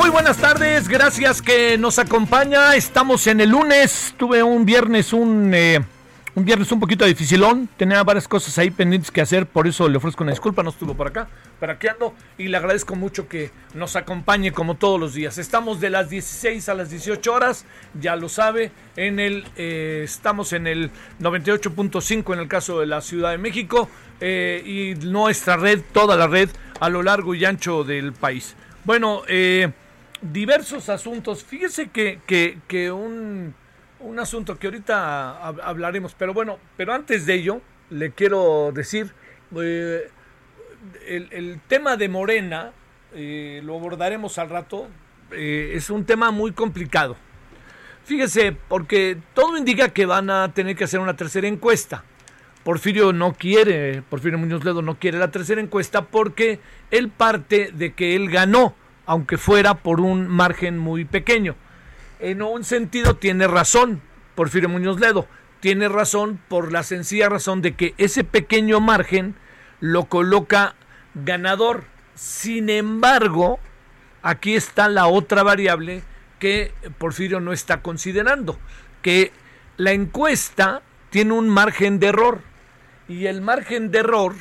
Muy buenas tardes, gracias que nos acompaña. Estamos en el lunes. Tuve un viernes, un, eh, un viernes un poquito dificilón. Tenía varias cosas ahí pendientes que hacer, por eso le ofrezco una disculpa. No estuvo por acá, pero aquí ando y le agradezco mucho que nos acompañe como todos los días. Estamos de las 16 a las 18 horas, ya lo sabe. En el, eh, estamos en el 98.5 en el caso de la Ciudad de México eh, y nuestra red, toda la red a lo largo y ancho del país. Bueno, eh, diversos asuntos. Fíjese que, que, un, un, asunto que ahorita hablaremos, pero bueno, pero antes de ello, le quiero decir, eh, el, el, tema de Morena, eh, lo abordaremos al rato, eh, es un tema muy complicado. Fíjese, porque todo indica que van a tener que hacer una tercera encuesta. Porfirio no quiere, Porfirio Muñoz Ledo no quiere la tercera encuesta porque él parte de que él ganó, aunque fuera por un margen muy pequeño. En un sentido tiene razón Porfirio Muñoz Ledo, tiene razón por la sencilla razón de que ese pequeño margen lo coloca ganador. Sin embargo, aquí está la otra variable que Porfirio no está considerando, que la encuesta tiene un margen de error y el margen de error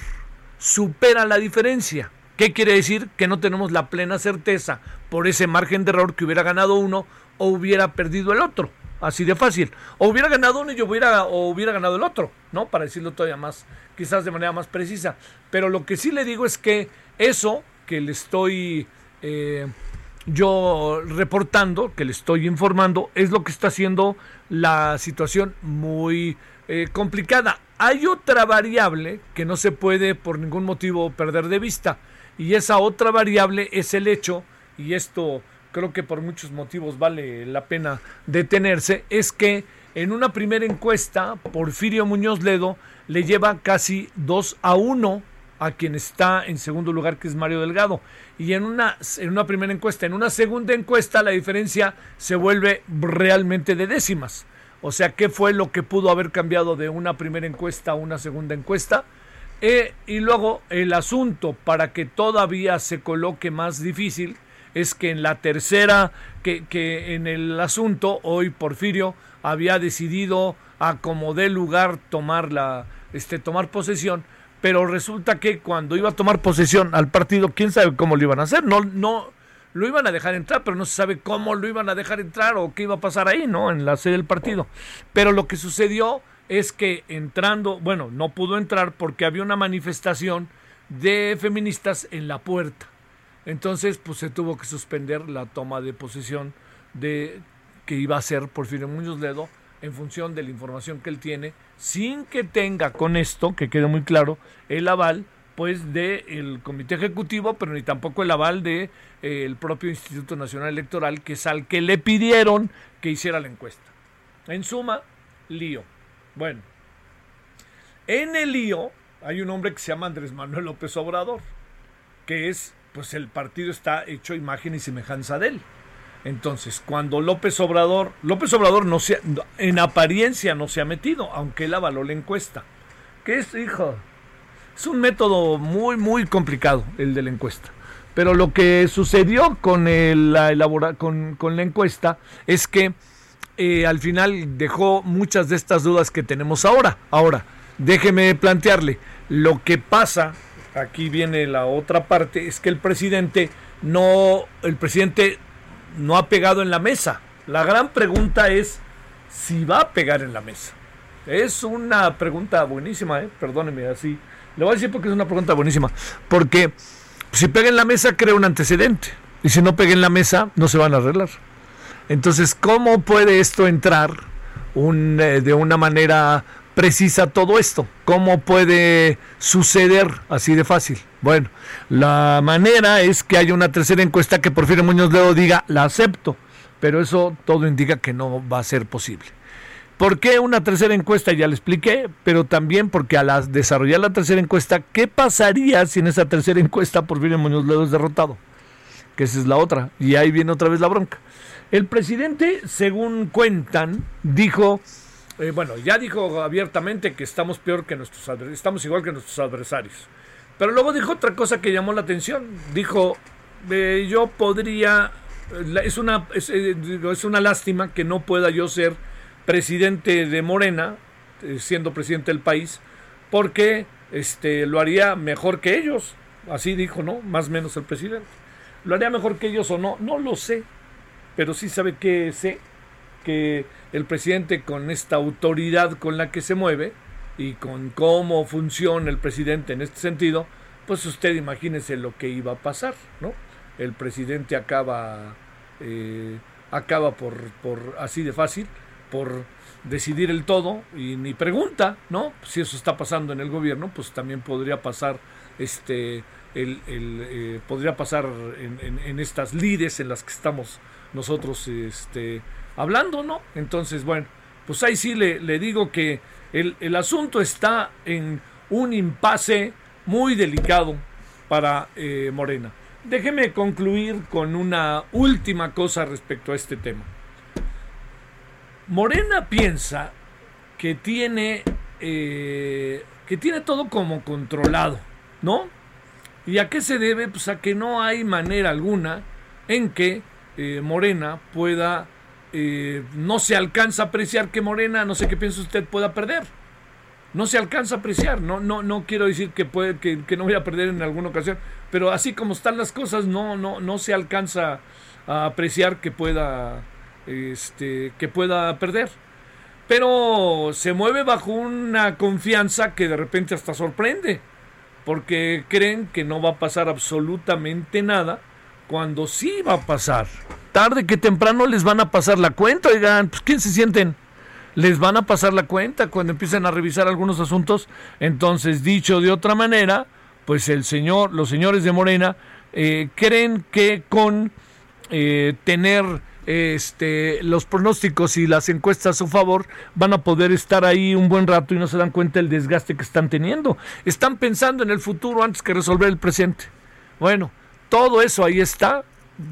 supera la diferencia. ¿Qué quiere decir? Que no tenemos la plena certeza por ese margen de error que hubiera ganado uno o hubiera perdido el otro. Así de fácil. O hubiera ganado uno y yo hubiera, o hubiera ganado el otro, ¿no? Para decirlo todavía más, quizás de manera más precisa. Pero lo que sí le digo es que eso que le estoy eh, yo reportando, que le estoy informando, es lo que está haciendo la situación muy eh, complicada. Hay otra variable que no se puede por ningún motivo perder de vista y esa otra variable es el hecho, y esto creo que por muchos motivos vale la pena detenerse, es que en una primera encuesta Porfirio Muñoz Ledo le lleva casi 2 a 1 a quien está en segundo lugar, que es Mario Delgado. Y en una, en una primera encuesta, en una segunda encuesta, la diferencia se vuelve realmente de décimas. O sea, ¿qué fue lo que pudo haber cambiado de una primera encuesta a una segunda encuesta? Eh, y luego el asunto para que todavía se coloque más difícil es que en la tercera, que, que en el asunto, hoy Porfirio había decidido a como lugar tomar, la, este, tomar posesión, pero resulta que cuando iba a tomar posesión al partido, quién sabe cómo lo iban a hacer, no, no, lo iban a dejar entrar, pero no se sabe cómo lo iban a dejar entrar o qué iba a pasar ahí, ¿no? En la sede del partido. Pero lo que sucedió es que entrando, bueno, no pudo entrar porque había una manifestación de feministas en la puerta. Entonces, pues se tuvo que suspender la toma de posesión de que iba a ser Porfirio Muñoz Ledo en función de la información que él tiene, sin que tenga con esto, que quede muy claro, el aval pues del comité ejecutivo, pero ni tampoco el aval de eh, el propio Instituto Nacional Electoral, que es al que le pidieron que hiciera la encuesta. En suma, lío. Bueno, en el lío hay un hombre que se llama Andrés Manuel López Obrador, que es, pues el partido está hecho imagen y semejanza de él. Entonces, cuando López Obrador, López Obrador no se, en apariencia no se ha metido, aunque él avaló la encuesta. ¿Qué es, hijo? Es un método muy, muy complicado el de la encuesta. Pero lo que sucedió con, la, elabora, con, con la encuesta es que eh, al final dejó muchas de estas dudas que tenemos ahora. Ahora, déjeme plantearle, lo que pasa, aquí viene la otra parte, es que el presidente no, el presidente no ha pegado en la mesa. La gran pregunta es si va a pegar en la mesa. Es una pregunta buenísima, ¿eh? perdóneme así. Le voy a decir porque es una pregunta buenísima. Porque si pega en la mesa, crea un antecedente. Y si no pega en la mesa, no se van a arreglar. Entonces, ¿cómo puede esto entrar un, eh, de una manera precisa todo esto? ¿Cómo puede suceder así de fácil? Bueno, la manera es que haya una tercera encuesta que Porfirio Muñoz Ledo diga, la acepto, pero eso todo indica que no va a ser posible. ¿Por qué una tercera encuesta? Ya le expliqué, pero también porque al desarrollar la tercera encuesta, ¿qué pasaría si en esa tercera encuesta Porfirio Muñoz Ledo es derrotado? Que esa es la otra, y ahí viene otra vez la bronca. El presidente, según cuentan, dijo, eh, bueno, ya dijo abiertamente que estamos peor que nuestros estamos igual que nuestros adversarios. Pero luego dijo otra cosa que llamó la atención. Dijo, eh, yo podría, es una, es, eh, es, una lástima que no pueda yo ser presidente de Morena, siendo presidente del país, porque este, lo haría mejor que ellos. Así dijo, ¿no? Más o menos el presidente. ¿Lo haría mejor que ellos o no? No lo sé pero sí sabe que sé que el presidente con esta autoridad con la que se mueve y con cómo funciona el presidente en este sentido, pues usted imagínese lo que iba a pasar, ¿no? El presidente acaba, eh, acaba por, por así de fácil, por decidir el todo y ni pregunta, ¿no? Si eso está pasando en el gobierno, pues también podría pasar este el, eh, podría pasar en, en, en, estas lides en las que estamos nosotros este, hablando, ¿no? Entonces, bueno, pues ahí sí le, le digo que el, el, asunto está en un impasse muy delicado para eh, Morena. Déjeme concluir con una última cosa respecto a este tema. Morena piensa que tiene, eh, que tiene todo como controlado, ¿no? ¿Y a qué se debe? Pues a que no hay manera alguna en que eh, Morena pueda, eh, no se alcanza a apreciar que Morena, no sé qué piensa usted, pueda perder. No se alcanza a apreciar, no, no, no quiero decir que, puede, que, que no voy a perder en alguna ocasión, pero así como están las cosas, no, no, no se alcanza a apreciar que pueda, este, que pueda perder. Pero se mueve bajo una confianza que de repente hasta sorprende, porque creen que no va a pasar absolutamente nada cuando sí va a pasar. Tarde que temprano les van a pasar la cuenta, oigan, pues ¿quién se sienten? Les van a pasar la cuenta cuando empiecen a revisar algunos asuntos. Entonces, dicho de otra manera, pues el señor, los señores de Morena eh, creen que con eh, tener este, los pronósticos y las encuestas a su favor van a poder estar ahí un buen rato y no se dan cuenta del desgaste que están teniendo. Están pensando en el futuro antes que resolver el presente. Bueno, todo eso ahí está.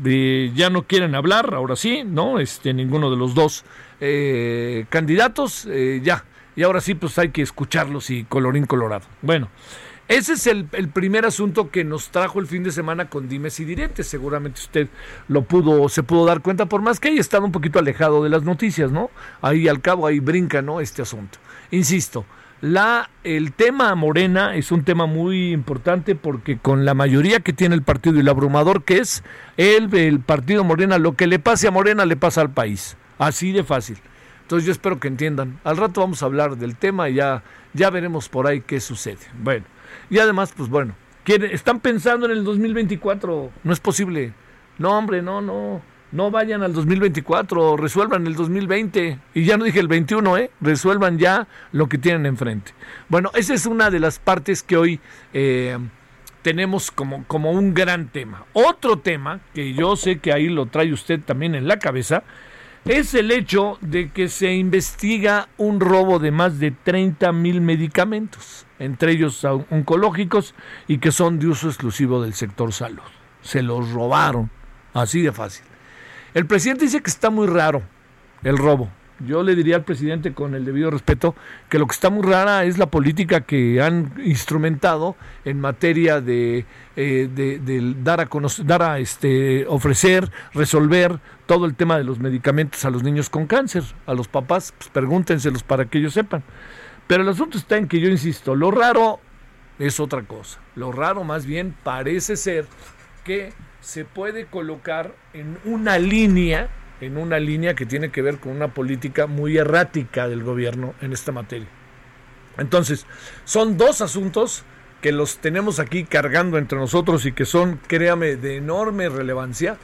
ya no quieren hablar, ahora sí, ¿no? Este, ninguno de los dos eh, candidatos, eh, ya. Y ahora sí, pues hay que escucharlos y colorín colorado. Bueno, ese es el, el, primer asunto que nos trajo el fin de semana con dimes y diretes. Seguramente usted lo pudo, se pudo dar cuenta, por más que haya estado un poquito alejado de las noticias, ¿no? Ahí al cabo, ahí brinca, ¿no? Este asunto. Insisto, la, el tema Morena es un tema muy importante porque con la mayoría que tiene el partido y el abrumador que es el, el partido Morena, lo que le pase a Morena le pasa al país. Así de fácil. Entonces yo espero que entiendan. Al rato vamos a hablar del tema y ya, ya veremos por ahí qué sucede. Bueno, y además, pues bueno, están pensando en el 2024. No es posible. No, hombre, no, no no vayan al 2024, resuelvan el 2020. Y ya no dije el 21, ¿eh? Resuelvan ya lo que tienen enfrente. Bueno, esa es una de las partes que hoy eh, tenemos como, como un gran tema. Otro tema, que yo sé que ahí lo trae usted también en la cabeza, es el hecho de que se investiga un robo de más de 30 mil medicamentos, entre ellos oncológicos y que son de uso exclusivo del sector salud. Se los robaron, así de fácil. El presidente dice que está muy raro el robo. Yo le diría al presidente con el debido respeto que lo que está muy rara es la política que han instrumentado en materia de, eh, dar a dar a este, ofrecer, resolver todo el tema de los medicamentos a los niños con cáncer. A los papás, pues pregúntenselos para que ellos sepan. Pero el asunto está en que yo insisto, lo raro es otra cosa. Lo raro más bien parece ser que se puede colocar en una línea, en una línea que tiene que ver con una política muy errática del gobierno en esta materia. Entonces, son dos asuntos que los tenemos aquí cargando entre nosotros y que son, créame, de enorme relevancia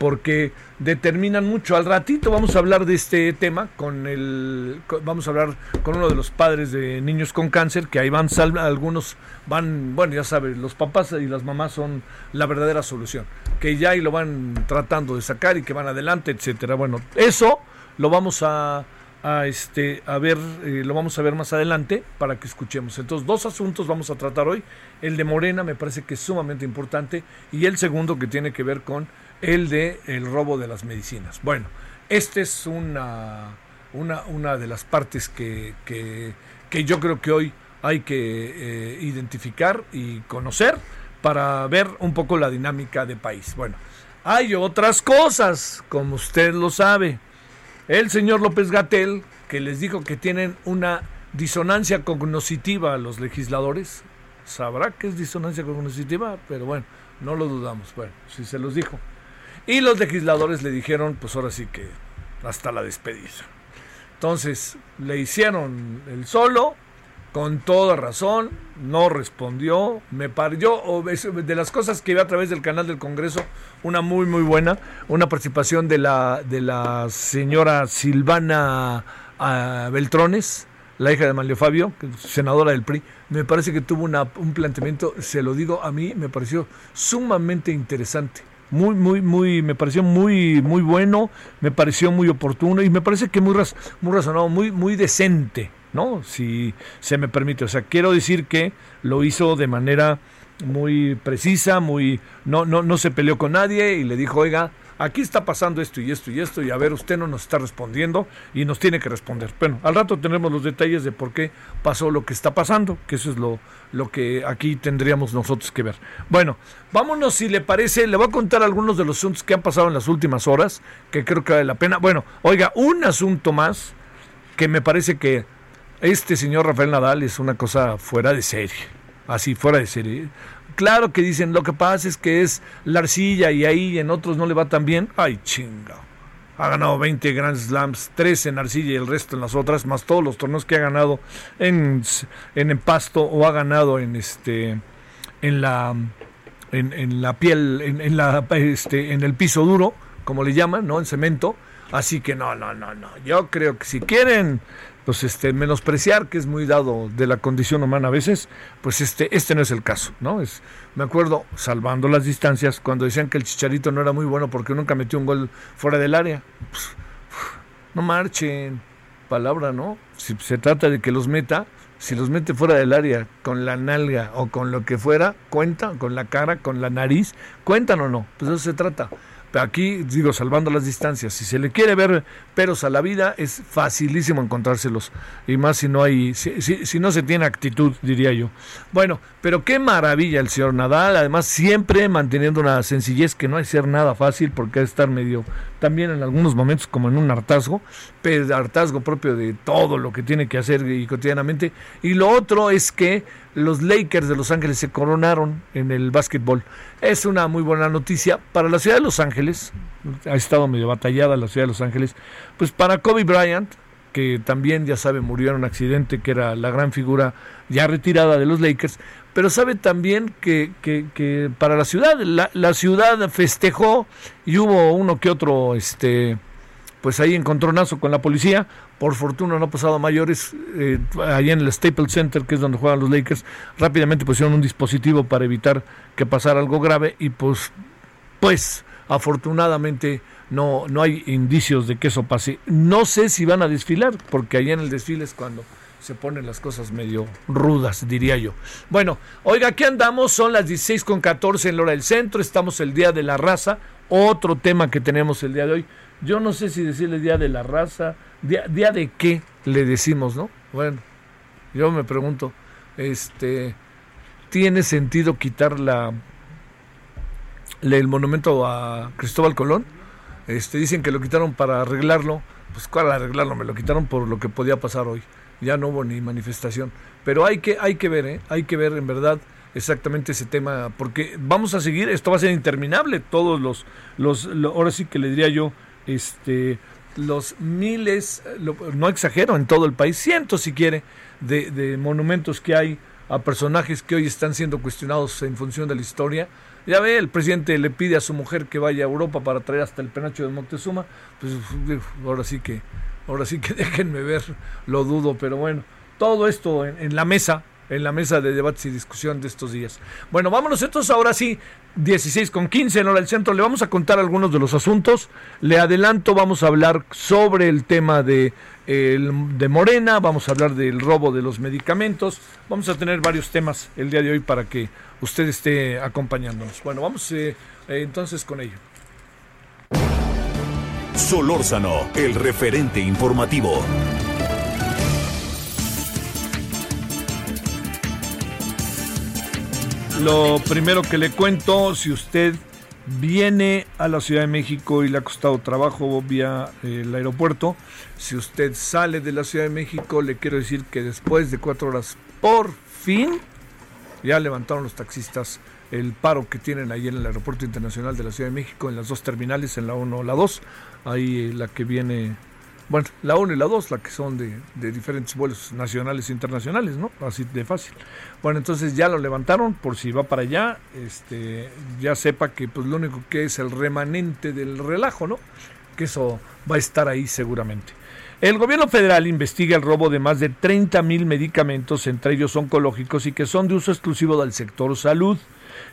porque determinan mucho. Al ratito vamos a hablar de este tema con el vamos a hablar con uno de los padres de niños con cáncer, que ahí van algunos van, bueno, ya sabes, los papás y las mamás son la verdadera solución, que ya ahí lo van tratando de sacar y que van adelante, etcétera. Bueno, eso lo vamos a a este a ver eh, lo vamos a ver más adelante para que escuchemos entonces dos asuntos vamos a tratar hoy el de Morena me parece que es sumamente importante y el segundo que tiene que ver con el de el robo de las medicinas. Bueno esta es una una, una de las partes que, que, yo creo que hoy hay que eh, identificar y conocer para ver un poco la dinámica de país. Bueno hay otras cosas como usted lo sabe. El señor López Gatel, que les dijo que tienen una disonancia cognoscitiva a los legisladores, sabrá que es disonancia cognoscitiva, pero bueno, no lo dudamos, bueno, si se los dijo. Y los legisladores le dijeron, pues ahora sí que hasta la despedida. Entonces, le hicieron el solo, con toda razón, no respondió, me parió, de las cosas que vi a través del canal del Congreso, una muy muy buena, una participación de la, de la señora Silvana uh, Beltrones, la hija de Manlio Fabio, senadora del PRI, me parece que tuvo una, un planteamiento, se lo digo a mí, me pareció sumamente interesante. Muy, muy, muy, me pareció muy, muy bueno, me pareció muy oportuno y me parece que muy, muy razonado, muy, muy decente ¿no? Si se me permite. O sea, quiero decir que lo hizo de manera muy precisa, muy no, no, no se peleó con nadie y le dijo, oiga, aquí está pasando esto y esto y esto, y a ver, usted no nos está respondiendo y nos tiene que responder. Bueno, al rato tenemos los detalles de por qué pasó lo que está pasando, que eso es lo, lo que aquí tendríamos nosotros que ver. Bueno, vámonos si le parece, le voy a contar algunos de los asuntos que han pasado en las últimas horas, que creo que vale la pena. Bueno, oiga, un asunto más que me parece que este señor Rafael Nadal es una cosa fuera de serie, así fuera de serie. Claro que dicen, lo que pasa es que es la arcilla y ahí en otros no le va tan bien. Ay, chinga. Ha ganado 20 Grand Slams, 3 en arcilla y el resto en las otras, más todos los torneos que ha ganado en, en, pasto o ha ganado en este en la en, la piel, en, en, la este, en el piso duro, como le llaman, ¿no? En cemento. Así que no, no, no, no. Yo creo que si quieren pues este menospreciar que es muy dado de la condición humana a veces pues este este no es el caso no es me acuerdo salvando las distancias cuando decían que el chicharito no era muy bueno porque nunca metió un gol fuera del área pues, no marchen palabra no si se trata de que los meta si los mete fuera del área con la nalga o con lo que fuera cuenta con la cara con la nariz cuentan o no pues eso se trata aquí digo, salvando las distancias, si se le quiere ver peros a la vida, es facilísimo encontrárselos. Y más si no hay, si, si, no se tiene actitud, diría yo. Bueno, pero qué maravilla el señor Nadal, además siempre manteniendo una sencillez que no hay ser nada fácil, porque estar medio, también en algunos momentos como en un hartazgo, pero hartazgo propio de todo lo que tiene que hacer y cotidianamente. Y lo otro es que los Lakers de Los Ángeles se coronaron en el básquetbol. Es una muy buena noticia para la ciudad de Los Ángeles. Ha estado medio batallada la ciudad de Los Ángeles. Pues para Kobe Bryant, que también ya sabe murió en un accidente, que era la gran figura ya retirada de los Lakers, pero sabe también que, que, para la ciudad, la, la, ciudad festejó y hubo uno que otro, este, pues ahí encontronazo con la policía, por fortuna no ha pasado mayores. Eh, allá en el Staples Center, que es donde juegan los Lakers, rápidamente pusieron un dispositivo para evitar que pasara algo grave y pues, pues afortunadamente no, no hay indicios de que eso pase. No sé si van a desfilar, porque allá en el desfile es cuando se ponen las cosas medio rudas, diría yo. Bueno, oiga, aquí andamos, son las 16 con 14 en la hora del centro, estamos el Día de la Raza, otro tema que tenemos el día de hoy. Yo no sé si decirle Día de la Raza, ¿Día, de qué le decimos, no? Bueno, yo me pregunto, este, ¿tiene sentido quitar la, el monumento a Cristóbal Colón? Este, dicen que lo quitaron para arreglarlo. Pues, ¿cuál arreglarlo? Me lo quitaron por lo que podía pasar hoy. ya no hubo ni manifestación. Pero hay que, hay que ver, ¿eh? hay que ver en verdad exactamente ese tema, porque vamos a seguir, esto va a ser interminable, todos los, los, ahora sí que le diría yo, este, los miles, no exagero, en todo el país, cientos si quiere, de, de monumentos que hay a personajes que hoy están siendo cuestionados en función de la historia. Ya ve, el presidente le pide a su mujer que vaya a Europa para traer hasta el penacho de Moctezuma. Pues ahora sí que, ahora sí que déjenme ver, lo dudo, pero bueno, todo esto en la mesa, en la mesa de debates y discusión de estos días. Bueno, vámonos entonces ahora sí, 16 con 15 en hora del centro. Le vamos a contar algunos de los asuntos. Le adelanto, vamos a hablar sobre el tema de, de Morena, vamos a hablar del robo de los medicamentos. Vamos a tener varios temas el día de hoy para que usted esté acompañándonos. Bueno, vamos eh, eh, entonces con ello. Solórzano, el referente informativo. Lo primero que le cuento, si usted viene a la Ciudad de México y le ha costado trabajo vía eh, el aeropuerto, si usted sale de la Ciudad de México, le quiero decir que después de cuatro horas, por fin, ya levantaron los taxistas el paro que tienen ahí en el Aeropuerto Internacional de la Ciudad de México, en las dos terminales, en la 1 o la 2, ahí la que viene bueno, la 1 y la 2, la que son de, diferentes vuelos nacionales e internacionales, ¿no? Así de fácil. Bueno, entonces ya lo levantaron por si va para allá, este, ya sepa que pues lo único que es el remanente del relajo, ¿no? Que eso va a estar ahí seguramente. El gobierno federal investiga el robo de más de 30 mil medicamentos, entre ellos oncológicos, y que son de uso exclusivo del sector salud.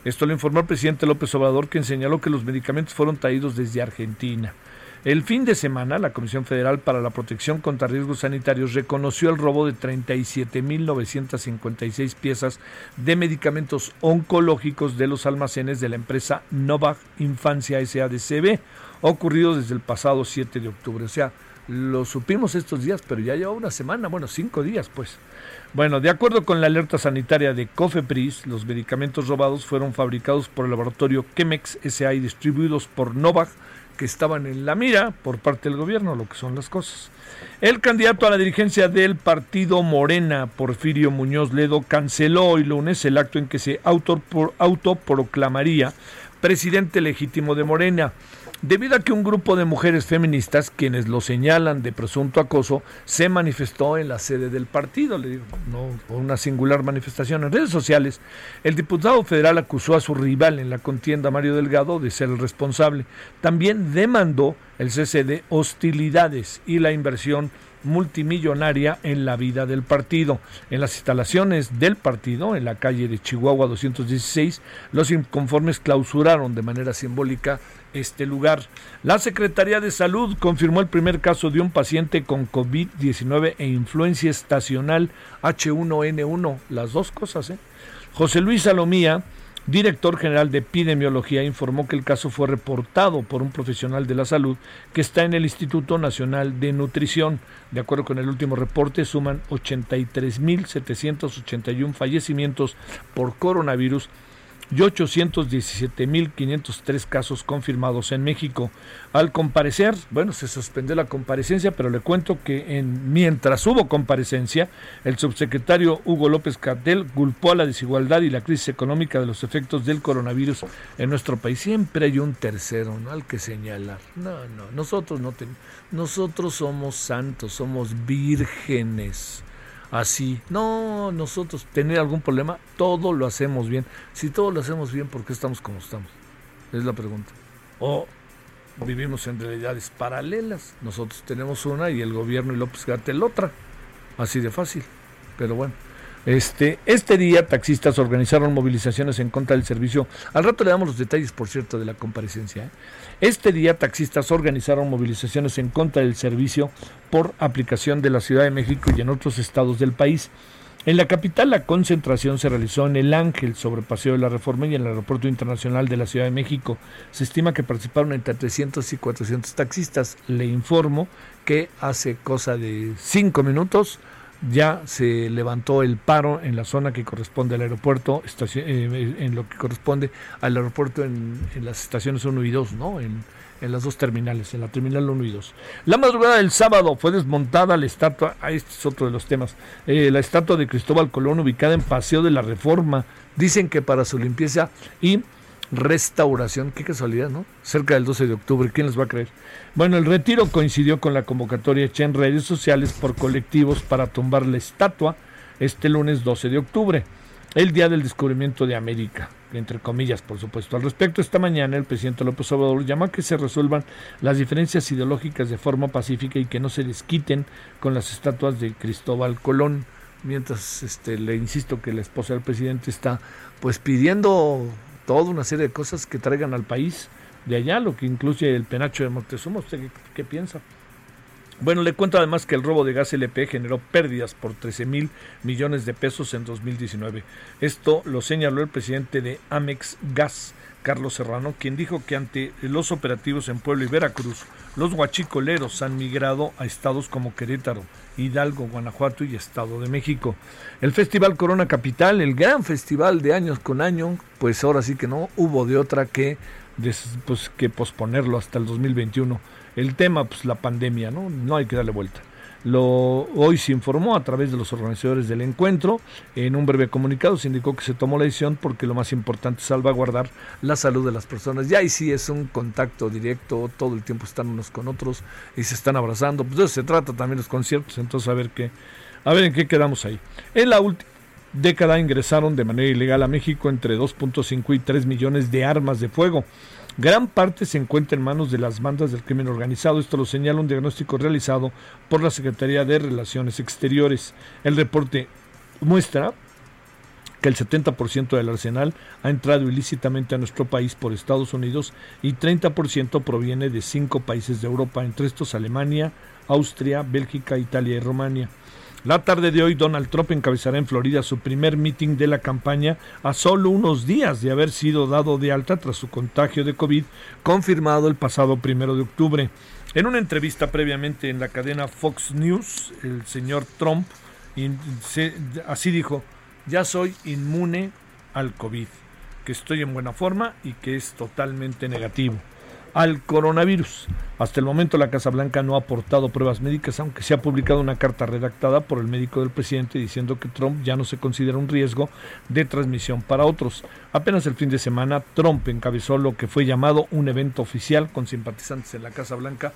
Esto lo informó el presidente López Obrador, quien señaló que los medicamentos fueron traídos desde Argentina. El fin de semana, la Comisión Federal para la Protección contra Riesgos Sanitarios reconoció el robo de 37.956 piezas de medicamentos oncológicos de los almacenes de la empresa Novak Infancia SADCB, ocurrido desde el pasado 7 de octubre. O sea, lo supimos estos días, pero ya lleva una semana, bueno, cinco días, pues. Bueno, de acuerdo con la alerta sanitaria de Cofepris, los medicamentos robados fueron fabricados por el laboratorio Chemex SA y distribuidos por Novak que estaban en la mira por parte del gobierno, lo que son las cosas. El candidato a la dirigencia del partido Morena, Porfirio Muñoz Ledo, canceló hoy lunes el acto en que se autoproclamaría presidente legítimo de Morena debido a que un grupo de mujeres feministas, quienes lo señalan de presunto acoso, se manifestó en la sede del partido, le digo, no, una singular manifestación en redes sociales, el diputado federal acusó a su rival en la contienda, Mario Delgado, de ser el responsable. También demandó el cese de hostilidades y la inversión multimillonaria en la vida del partido. En las instalaciones del partido, en la calle de Chihuahua 216, los inconformes clausuraron de manera simbólica este lugar. La Secretaría de Salud confirmó el primer caso de un paciente con COVID-19 e influencia estacional H1N1, las dos cosas. ¿eh? José Luis Salomía director general de epidemiología, informó que el caso fue reportado por un profesional de la salud que está en el Instituto Nacional de Nutrición. De acuerdo con el último reporte, suman 83.781 fallecimientos por coronavirus y 817.503 casos confirmados en México. Al comparecer, bueno, se suspendió la comparecencia, pero le cuento que en, mientras hubo comparecencia, el subsecretario Hugo López Catel culpó a la desigualdad y la crisis económica de los efectos del coronavirus en nuestro país. Siempre hay un tercero, ¿no? Al que señalar. No, no, nosotros no tenemos, nosotros somos santos, somos vírgenes así. No, nosotros tener algún problema, todo lo hacemos bien. Si todo lo hacemos bien, ¿por qué estamos como estamos? Es la pregunta. O vivimos en realidades paralelas. Nosotros tenemos una y el gobierno y López Gatel otra. Así de fácil. Pero bueno. Este, este día taxistas organizaron movilizaciones en contra del servicio. Al rato le damos los detalles, por cierto, de la comparecencia. ¿eh? Este día taxistas organizaron movilizaciones en contra del servicio por aplicación de la Ciudad de México y en otros estados del país. En la capital la concentración se realizó en El Ángel, sobre Paseo de la Reforma y en el Aeropuerto Internacional de la Ciudad de México. Se estima que participaron entre 300 y 400 taxistas. Le informo que hace cosa de cinco minutos ya se levantó el paro en la zona que corresponde al aeropuerto, eh, en lo que corresponde al aeropuerto en, las estaciones 1 y 2, ¿no? En, en las dos terminales, en la terminal 1 y 2. La madrugada del sábado fue desmontada la estatua, ah, este es otro de los temas, eh, la estatua de Cristóbal Colón ubicada en Paseo de la Reforma. Dicen que para su limpieza y restauración, qué casualidad, ¿no? Cerca del 12 de octubre, ¿quién les va a creer? Bueno, el retiro coincidió con la convocatoria hecha en redes sociales por colectivos para tumbar la estatua este lunes 12 de octubre, el día del descubrimiento de América entre comillas, por supuesto. Al respecto, esta mañana el presidente López Obrador llama a que se resuelvan las diferencias ideológicas de forma pacífica y que no se les quiten con las estatuas de Cristóbal Colón. Mientras este, le insisto que la esposa del presidente está pues pidiendo toda una serie de cosas que traigan al país de allá, lo que incluye el penacho de Moctezuma. ¿Usted qué, qué piensa? Bueno, le cuento además que el robo de gas LP generó pérdidas por 13 mil millones de pesos en 2019. Esto lo señaló el presidente de Amex Gas, Carlos Serrano, quien dijo que ante los operativos en Pueblo y Veracruz, los guachicoleros han migrado a estados como Querétaro, Hidalgo, Guanajuato y Estado de México. El Festival Corona Capital, el gran festival de años con año, pues ahora sí que no hubo de otra que, pues, que posponerlo hasta el 2021 el tema, pues la pandemia, ¿no? No hay que darle vuelta. Lo, hoy se informó a través de los organizadores del encuentro. En un breve comunicado se indicó que se tomó la decisión porque lo más importante es salvaguardar la salud de las personas. Ya ahí sí es un contacto directo, todo el tiempo están unos con otros y se están abrazando. Pues de eso se trata también los conciertos, entonces a ver qué, a ver en qué quedamos ahí. En la última década ingresaron de manera ilegal a México entre 2.5 y 3 millones de armas de fuego. Gran parte se encuentra en manos de las bandas del crimen organizado. Esto lo señala un diagnóstico realizado por la Secretaría de Relaciones Exteriores. El reporte muestra que el 70% del arsenal ha entrado ilícitamente a nuestro país por Estados Unidos y 30% proviene de cinco países de Europa, entre estos Alemania, Austria, Bélgica, Italia y Rumania. La tarde de hoy, Donald Trump encabezará en Florida su primer meeting de la campaña a solo unos días de haber sido dado de alta tras su contagio de COVID, confirmado el pasado primero de octubre. En una entrevista previamente en la cadena Fox News, el señor Trump así dijo, ya soy inmune al COVID, que estoy en buena forma y que es totalmente negativo al coronavirus. Hasta el momento la Casa Blanca no ha aportado pruebas médicas, aunque se ha publicado una carta redactada por el médico del presidente diciendo que Trump ya no se considera un riesgo de transmisión para otros. Apenas el fin de semana, Trump encabezó lo que fue llamado un evento oficial con simpatizantes en la Casa Blanca.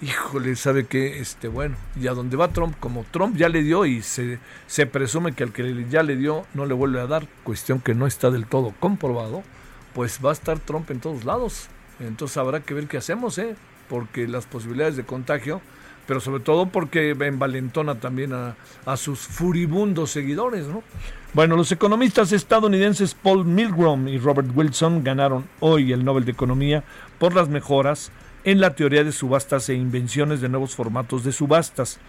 Híjole, sabe que, este, bueno, y a dónde va Trump, como Trump ya le dio y se, se presume que al que ya le dio no le vuelve a dar, cuestión que no está del todo comprobado, pues va a estar Trump en todos lados entonces habrá que ver qué hacemos, ¿eh? Porque las posibilidades de contagio, pero sobre todo porque envalentona también a, a sus furibundos seguidores, ¿no? Bueno, los economistas estadounidenses Paul Milgrom y Robert Wilson ganaron hoy el Nobel de Economía por las mejoras en la teoría de subastas e invenciones de nuevos formatos de subastas.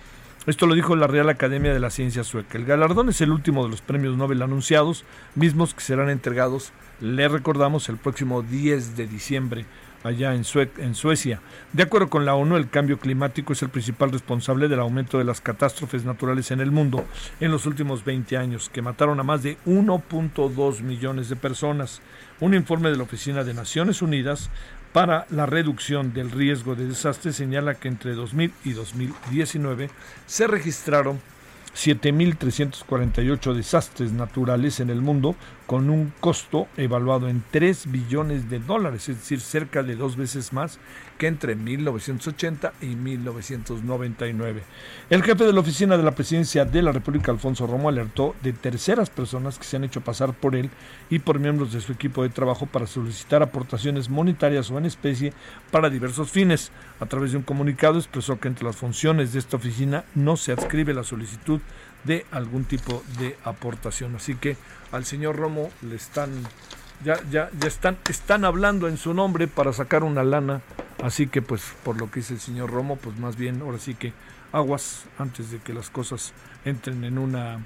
Esto lo dijo la Real Academia de la Ciencia Sueca. El galardón es el último de los premios Nobel anunciados, mismos que serán entregados, le recordamos, el próximo 10 de diciembre allá en, en Suecia. De acuerdo con la ONU, el cambio climático es el principal responsable del aumento de las catástrofes naturales en el mundo en los últimos 20 años, que mataron a más de 1.2 millones de personas. Un informe de la Oficina de Naciones Unidas para la reducción del riesgo de desastre señala que entre 2000 y 2019 se registraron 7.348 desastres naturales en el mundo con un costo evaluado en 3 billones de dólares, es decir, cerca de dos veces más que entre 1980 y 1999. El jefe de la oficina de la presidencia de la República, Alfonso Romo, alertó de terceras personas que se han hecho pasar por él y por miembros de su equipo de trabajo para solicitar aportaciones monetarias o en especie para diversos fines. A través de un comunicado expresó que entre las funciones de esta oficina no se adscribe la solicitud de algún tipo de aportación. Así que al señor Romo le están ya, ya, ya están, están hablando en su nombre para sacar una lana. Así que pues por lo que dice el señor Romo, pues más bien ahora sí que aguas antes de que las cosas entren en una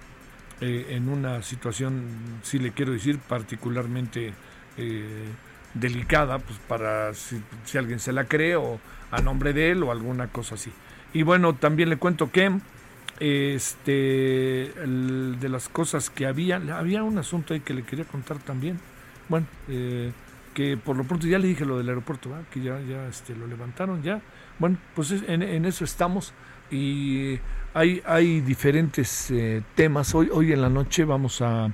eh, en una situación, si le quiero decir, particularmente eh, delicada, pues para si, si, alguien se la cree o a nombre de él o alguna cosa así. Y bueno, también le cuento que este de las cosas que había, había un asunto ahí que le quería contar también. Bueno, eh, que por lo pronto ya le dije lo del aeropuerto, que ya, ya este, lo levantaron ya. Bueno, pues en, eso estamos y hay, hay diferentes eh, temas. Hoy, hoy en la noche vamos a,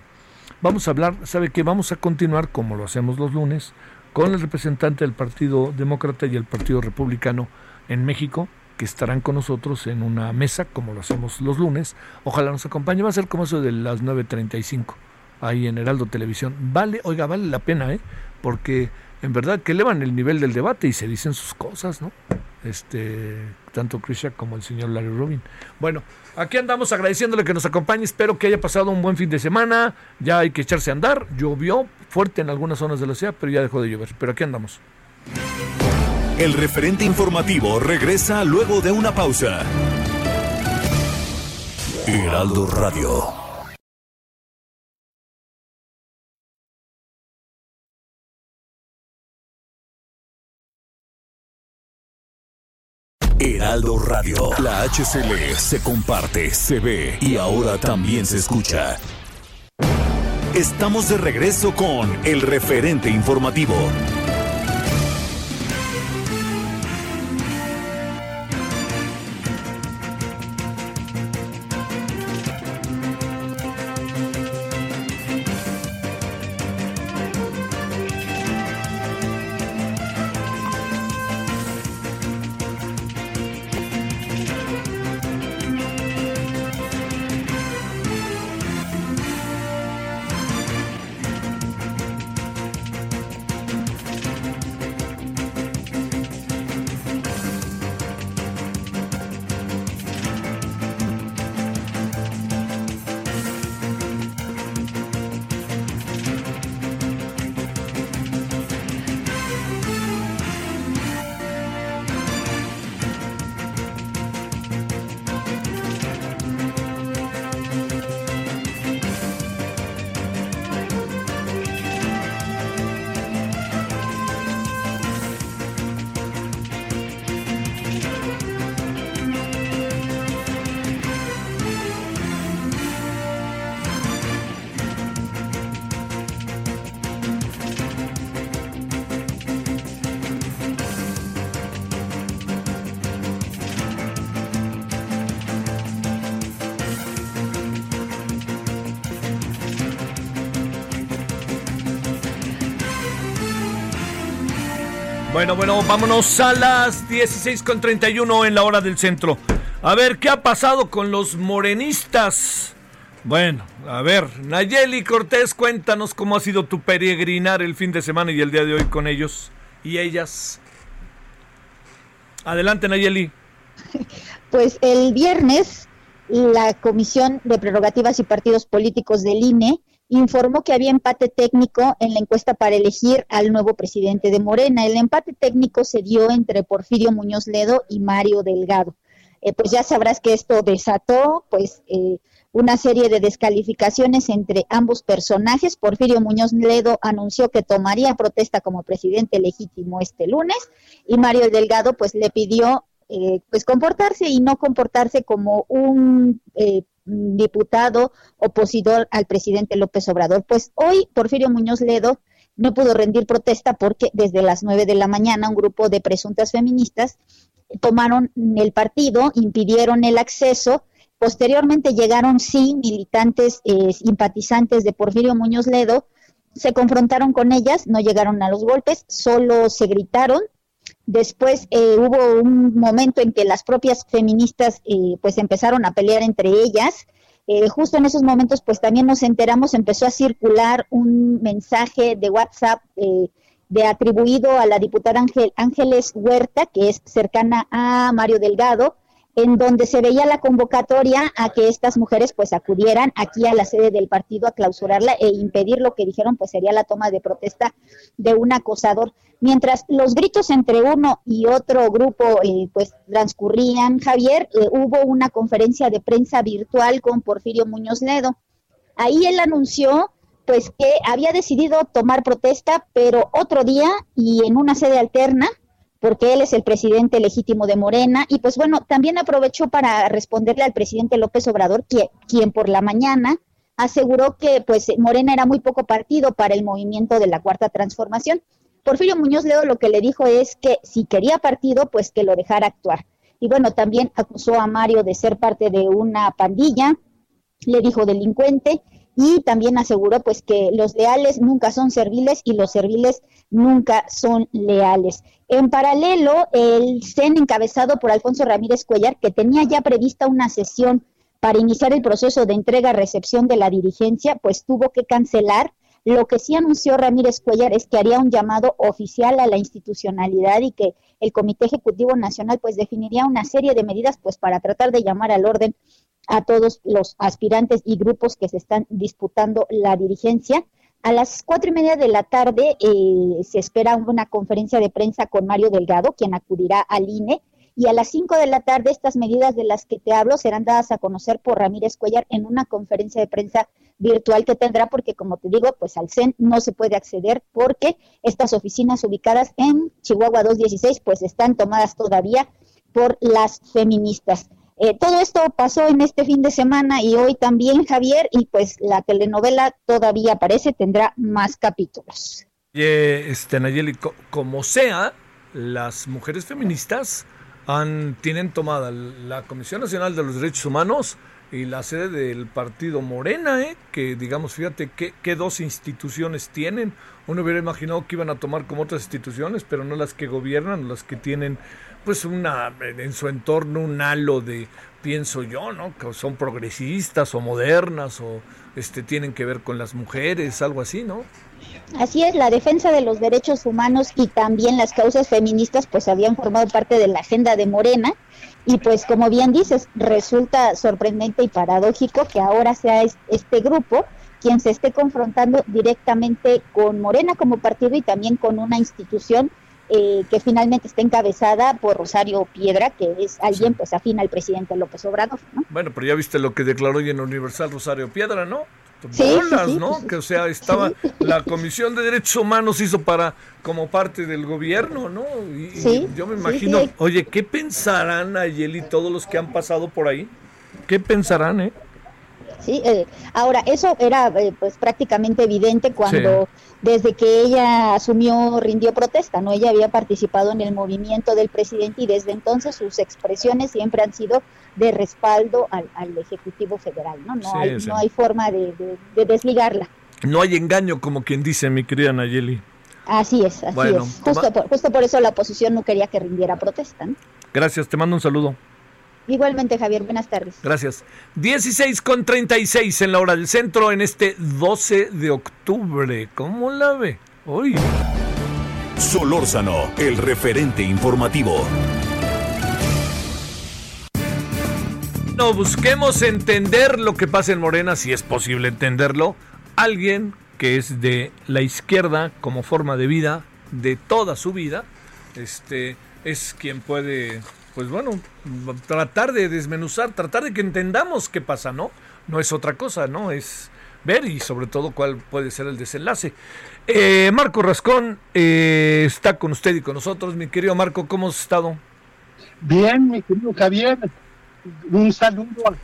vamos a hablar, ¿sabe que Vamos a continuar como lo hacemos los lunes con el representante del Partido Demócrata y el Partido Republicano en México, que estarán con nosotros en una mesa, como lo hacemos los lunes. Ojalá nos acompañe. Va a ser como eso de las 9.35, ahí en Heraldo Televisión. Vale, oiga, vale la pena, ¿eh? Porque en verdad que elevan el nivel del debate y se dicen sus cosas, ¿no? Este, tanto Krisha como el señor Larry Rubin. Bueno, aquí andamos agradeciéndole que nos acompañe. Espero que haya pasado un buen fin de semana. Ya hay que echarse a andar. Llovió fuerte en algunas zonas de la ciudad, pero ya dejó de llover. Pero aquí andamos. El referente informativo regresa luego de una pausa. Heraldo Radio. Heraldo Radio. La HCL se comparte, se ve y ahora también se escucha. Estamos de regreso con el referente informativo. Vámonos a las 16.31 en la hora del centro. A ver, ¿qué ha pasado con los morenistas? Bueno, a ver, Nayeli Cortés, cuéntanos cómo ha sido tu peregrinar el fin de semana y el día de hoy con ellos y ellas. Adelante, Nayeli. Pues el viernes la Comisión de Prerrogativas y Partidos Políticos del INE informó que había empate técnico en la encuesta para elegir al nuevo presidente de Morena. El empate técnico se dio entre Porfirio Muñoz Ledo y Mario Delgado. Eh, pues ya sabrás que esto desató pues eh, una serie de descalificaciones entre ambos personajes. Porfirio Muñoz Ledo anunció que tomaría protesta como presidente legítimo este lunes y Mario Delgado pues le pidió eh, pues comportarse y no comportarse como un diputado opositor al presidente López Obrador. Pues hoy Porfirio Muñoz Ledo no pudo rendir protesta porque desde las nueve de la mañana un grupo de presuntas feministas tomaron el partido, impidieron el acceso. Posteriormente llegaron, sí, militantes eh, simpatizantes de Porfirio Muñoz Ledo, se confrontaron con ellas, no llegaron a los golpes, solo se gritaron, Después eh, hubo un momento en que las propias feministas eh, pues empezaron a pelear entre ellas. Eh, justo en esos momentos pues también nos enteramos, empezó a circular un mensaje de WhatsApp de atribuido a la diputada Ángeles Huerta, que es cercana a Mario Delgado, en donde se veía la convocatoria a que estas mujeres pues acudieran aquí a la sede del partido a clausurarla e impedir lo que dijeron pues sería la toma de protesta de un acosador. Mientras los gritos entre uno y otro grupo eh, pues transcurrían, Javier, eh, hubo una conferencia de prensa virtual con Porfirio Muñoz Ledo. Ahí él anunció pues que había decidido tomar protesta, pero otro día y en una sede alterna, porque él es el presidente legítimo de Morena. Y pues bueno, también aprovechó para responderle al presidente López Obrador, quien, por la mañana aseguró que pues Morena era muy poco partido para el movimiento de la cuarta transformación. Porfirio Muñoz Ledo lo que le dijo es que si quería partido, pues que lo dejara actuar. Y bueno, también acusó a Mario de ser parte de una pandilla, le dijo delincuente y también aseguró pues que los leales nunca son serviles y los serviles nunca son leales. En paralelo, el CEN encabezado por Alfonso Ramírez Cuellar, que tenía ya prevista una sesión para iniciar el proceso de entrega-recepción de la dirigencia, pues tuvo que cancelar. Lo que sí anunció Ramírez Cuellar es que haría un llamado oficial a la institucionalidad y que el Comité Ejecutivo Nacional pues definiría una serie de medidas pues para tratar de llamar al orden a todos los aspirantes y grupos que se están disputando la dirigencia. A las cuatro y media de la tarde eh, se espera una conferencia de prensa con Mario Delgado, quien acudirá al INE y a las 5 de la tarde estas medidas de las que te hablo serán dadas a conocer por Ramírez Cuellar en una conferencia de prensa virtual que tendrá porque como te digo, pues al CEN no se puede acceder porque estas oficinas ubicadas en Chihuahua 216 pues están tomadas todavía por las feministas. Eh, todo esto pasó en este fin de semana y hoy también, Javier, y pues la telenovela todavía aparece, tendrá más capítulos. este, Nayeli, como sea, las mujeres feministas tienen tomada la Comisión Nacional de los Derechos Humanos y la sede del partido Morena, ¿eh? que digamos, fíjate qué dos instituciones tienen. Uno hubiera imaginado que iban a tomar como otras instituciones, pero no las que gobiernan, las que tienen pues una en su entorno un halo de pienso yo, ¿no? Que son progresistas o modernas o este tienen que ver con las mujeres, algo así, ¿no? Así es, la defensa de los derechos humanos y también las causas feministas pues habían formado parte de la agenda de Morena y pues como bien dices, resulta sorprendente y paradójico que ahora sea este grupo quien se esté confrontando directamente con Morena como partido y también con una institución eh, que finalmente está encabezada por Rosario Piedra, que es alguien pues afín al presidente López Obrador. ¿no? Bueno, pero ya viste lo que declaró hoy en Universal Rosario Piedra, ¿no? bolas, ¿no? Que o sea, estaba la Comisión de Derechos Humanos hizo para como parte del gobierno, ¿no? Y, yo me imagino, oye, ¿qué pensarán Ayeli todos los que han pasado por ahí? ¿Qué pensarán, eh? Sí, eh, ahora eso era eh, pues prácticamente evidente cuando desde que ella asumió rindió protesta, no ella había participado en el movimiento del presidente y desde entonces sus expresiones siempre han sido de respaldo al, ejecutivo federal, no no hay no hay forma de, desligarla. No hay engaño como quien dice mi querida Nayeli. Así es, así es. Justo por, justo por eso la oposición no quería que rindiera protesta. Gracias, te mando un saludo. Igualmente, Javier, buenas tardes. Gracias. 16 con 36 en la hora del centro en este 12 de octubre. ¿Cómo la ve? Hoy. Solórzano, el referente informativo. No, busquemos entender lo que pasa en Morena, si es posible entenderlo. Alguien que es de la izquierda como forma de vida, de toda su vida, este, es quien puede pues bueno, tratar de desmenuzar, tratar de que entendamos qué pasa, ¿no? No es otra cosa, ¿no? Es ver y sobre todo cuál puede ser el desenlace. Eh, Marco Rascón eh, está con usted y con nosotros. Mi querido Marco, ¿cómo has estado? Bien, mi querido Javier. Un saludo.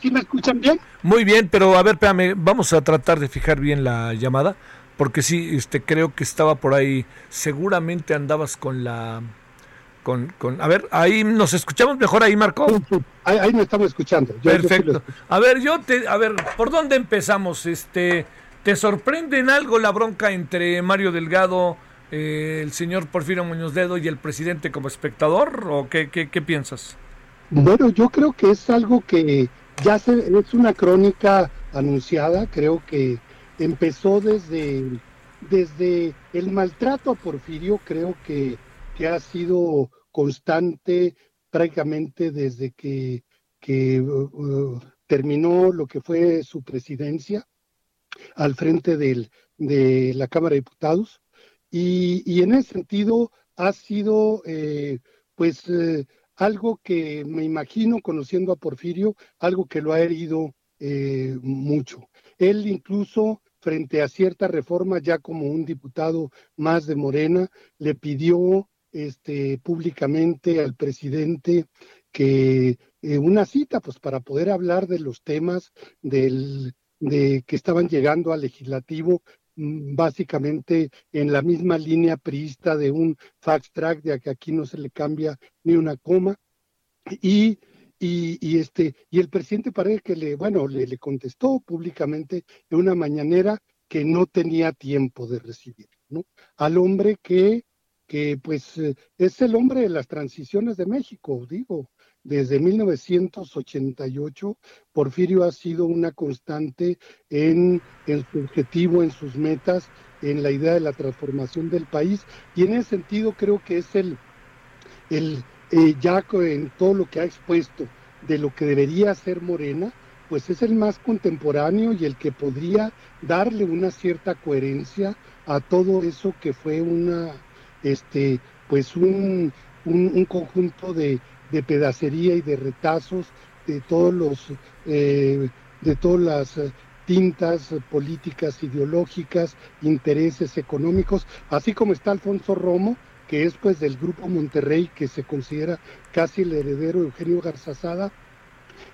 ¿Sí, me escuchan bien? Muy bien, pero a ver, espérame, vamos a tratar de fijar bien la llamada, porque sí, este, creo que estaba por ahí, seguramente andabas con la con, con, a ver, ahí nos escuchamos mejor ahí, Marco. Ahí, ahí nos estamos escuchando. Perfecto. a ver, yo te, a ver, ¿por dónde empezamos? Este, ¿te sorprende en algo la bronca entre Mario Delgado, eh, el señor Porfirio Muñoz Dedo y el presidente como espectador? ¿O qué, qué, qué piensas? Bueno, yo creo que es algo que ya se, es una crónica anunciada, creo que empezó desde, desde el maltrato a Porfirio, creo que que ha sido constante prácticamente desde que, uh, uh, terminó lo que fue su presidencia al frente del, de la Cámara de Diputados. Y, en ese sentido ha sido, eh, pues, eh, algo que me imagino, conociendo a Porfirio, algo que lo ha herido eh, mucho. Él incluso frente a cierta reforma, ya como un diputado más de Morena, le pidió este, públicamente al presidente que eh, una cita pues para poder hablar de los temas del, de que estaban llegando al legislativo mm, básicamente en la misma línea priista de un fax track, de que aquí no se le cambia ni una coma. Y, y, este, y el presidente parece que le, bueno, le, le contestó públicamente en una mañanera que no tenía tiempo de recibir, ¿no? Al hombre que, que pues eh, es el hombre de las transiciones de México, digo, desde 1988, Porfirio ha sido una constante en, su objetivo, en sus metas, en la idea de la transformación del país, y en ese sentido creo que es el, el eh, ya en todo lo que ha expuesto de lo que debería ser Morena, pues es el más contemporáneo y el que podría darle una cierta coherencia a todo eso que fue una, este, pues un, un conjunto de, de pedacería y de retazos de todos los eh, de todas las tintas políticas ideológicas intereses económicos así como está Alfonso Romo que es pues del grupo Monterrey que se considera casi el heredero de Eugenio Garzazada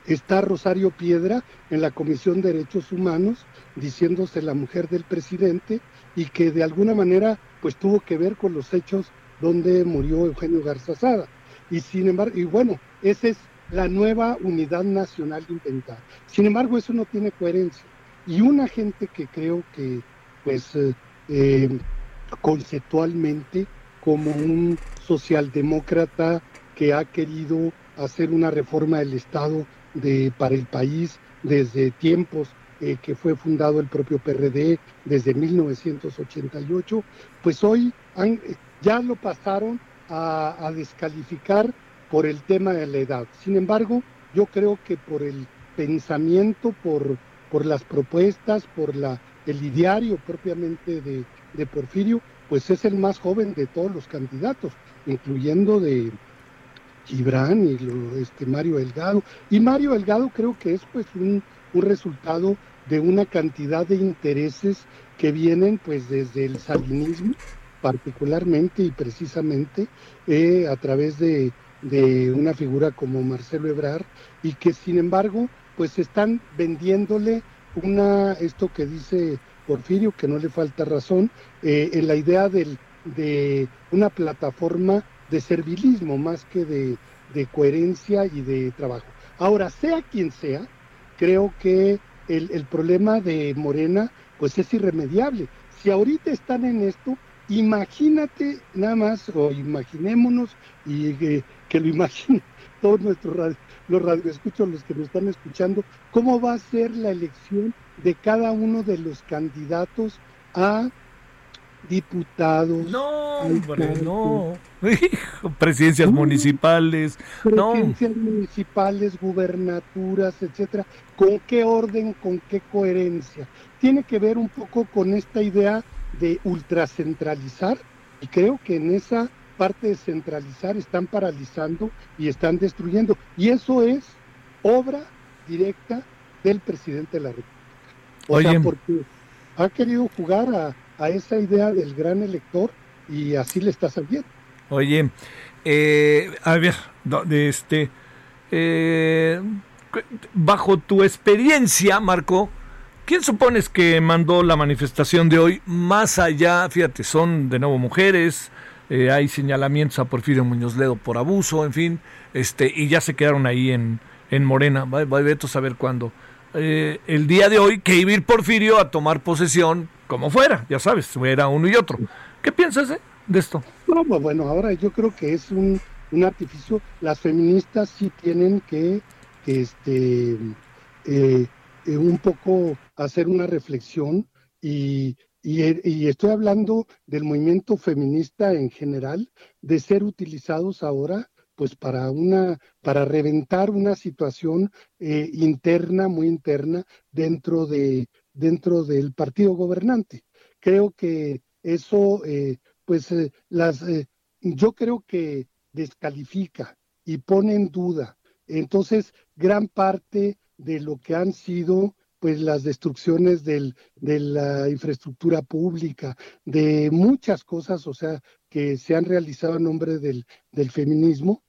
está Rosario Piedra en la Comisión de Derechos Humanos diciéndose la mujer del presidente y que de alguna manera pues tuvo que ver con los hechos donde murió Eugenio Garzazada y sin embargo, y bueno, esa es la nueva unidad nacional inventada. Sin embargo, eso no tiene coherencia. Y una gente que creo que, pues, eh, eh, conceptualmente, como un socialdemócrata que ha querido hacer una reforma del Estado de, para el país desde tiempos eh, que fue fundado el propio PRD, desde 1988, pues hoy ya lo pasaron a, descalificar por el tema de la edad. Sin embargo, yo creo que por el pensamiento, por, por las propuestas, por la, el ideario propiamente de, de, Porfirio, pues es el más joven de todos los candidatos, incluyendo de Gibran y este Mario Delgado. Y Mario Delgado creo que es pues un, un resultado de una cantidad de intereses que vienen pues desde el salinismo, particularmente y precisamente eh, a través de, una figura como Marcelo Ebrard y que sin embargo pues están vendiéndole una esto que dice Porfirio que no le falta razón eh, en la idea del, de una plataforma de servilismo más que de, de coherencia y de trabajo. Ahora, sea quien sea, creo que el, el problema de Morena pues es irremediable. Si ahorita están en esto, Imagínate nada más, o imaginémonos, y que, lo imaginen todos nuestros los radioescuchos, los que nos están escuchando, cómo va a ser la elección de cada uno de los candidatos a diputados. No, hombre, no. Presidencias municipales. Presidencias municipales, gubernaturas, etcétera. ¿Con qué orden, con qué coherencia? Tiene que ver un poco con esta idea de ultracentralizar y creo que en esa parte de centralizar están paralizando y están destruyendo. Y eso es obra directa del presidente de la República. O sea, porque ha querido jugar a, a, esa idea del gran elector y así le está saliendo. Oye, eh, a ver, de este, eh, bajo tu experiencia, Marco, ¿Quién supones que mandó la manifestación de hoy más allá? Fíjate, son de nuevo mujeres, eh, hay señalamientos a Porfirio Muñoz Ledo por abuso, en fin, este, y ya se quedaron ahí en, en Morena. Va, va a saber cuándo. Eh, el día de hoy que iba a ir Porfirio a tomar posesión como fuera, ya sabes, era uno y otro. ¿Qué piensas eh, de esto? No, pues bueno, ahora yo creo que es un, un artificio. Las feministas sí tienen que, que este, eh, un poco hacer una reflexión y, y, estoy hablando del movimiento feminista en general, de ser utilizados ahora pues para una para reventar una situación eh, interna muy interna dentro de dentro del partido gobernante creo que eso eh, pues las yo creo que descalifica y pone en duda entonces gran parte de lo que han sido pues las destrucciones del, de la infraestructura pública, de muchas cosas, o sea, que se han realizado en nombre del, del feminismo.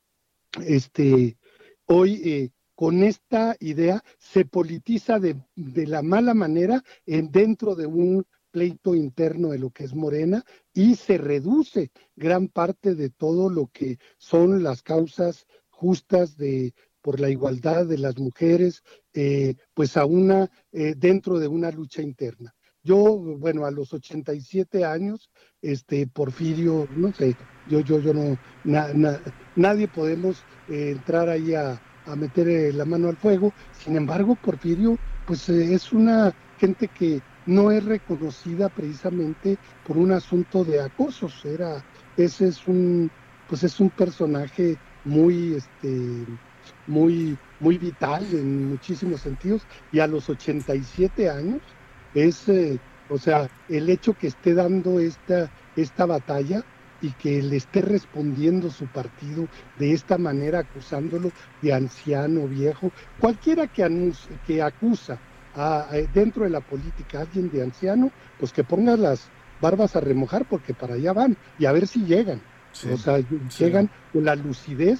Este, hoy eh, con esta idea se politiza de, de la mala manera en, dentro de un pleito interno de lo que es Morena y se reduce gran parte de todo lo que son las causas justas de por la igualdad de las mujeres, eh, pues a una eh, dentro de una lucha interna. Yo, bueno, a los 87 años, este Porfirio, no sé, yo, yo, yo no, nadie podemos eh, entrar ahí a, meter la mano al fuego. Sin embargo, Porfirio, pues es una gente que no es reconocida precisamente por un asunto de acosos. Era, ese es un, pues es un personaje muy, este, muy, muy vital en muchísimos sentidos. Y a los 87 años es, eh, o sea, el hecho que esté dando esta, esta batalla y que le esté respondiendo su partido de esta manera, acusándolo de anciano, viejo, cualquiera que, que acusa dentro de la política alguien de anciano, pues que ponga las barbas a remojar porque para allá van y a ver si llegan. o sea, llegan con la lucidez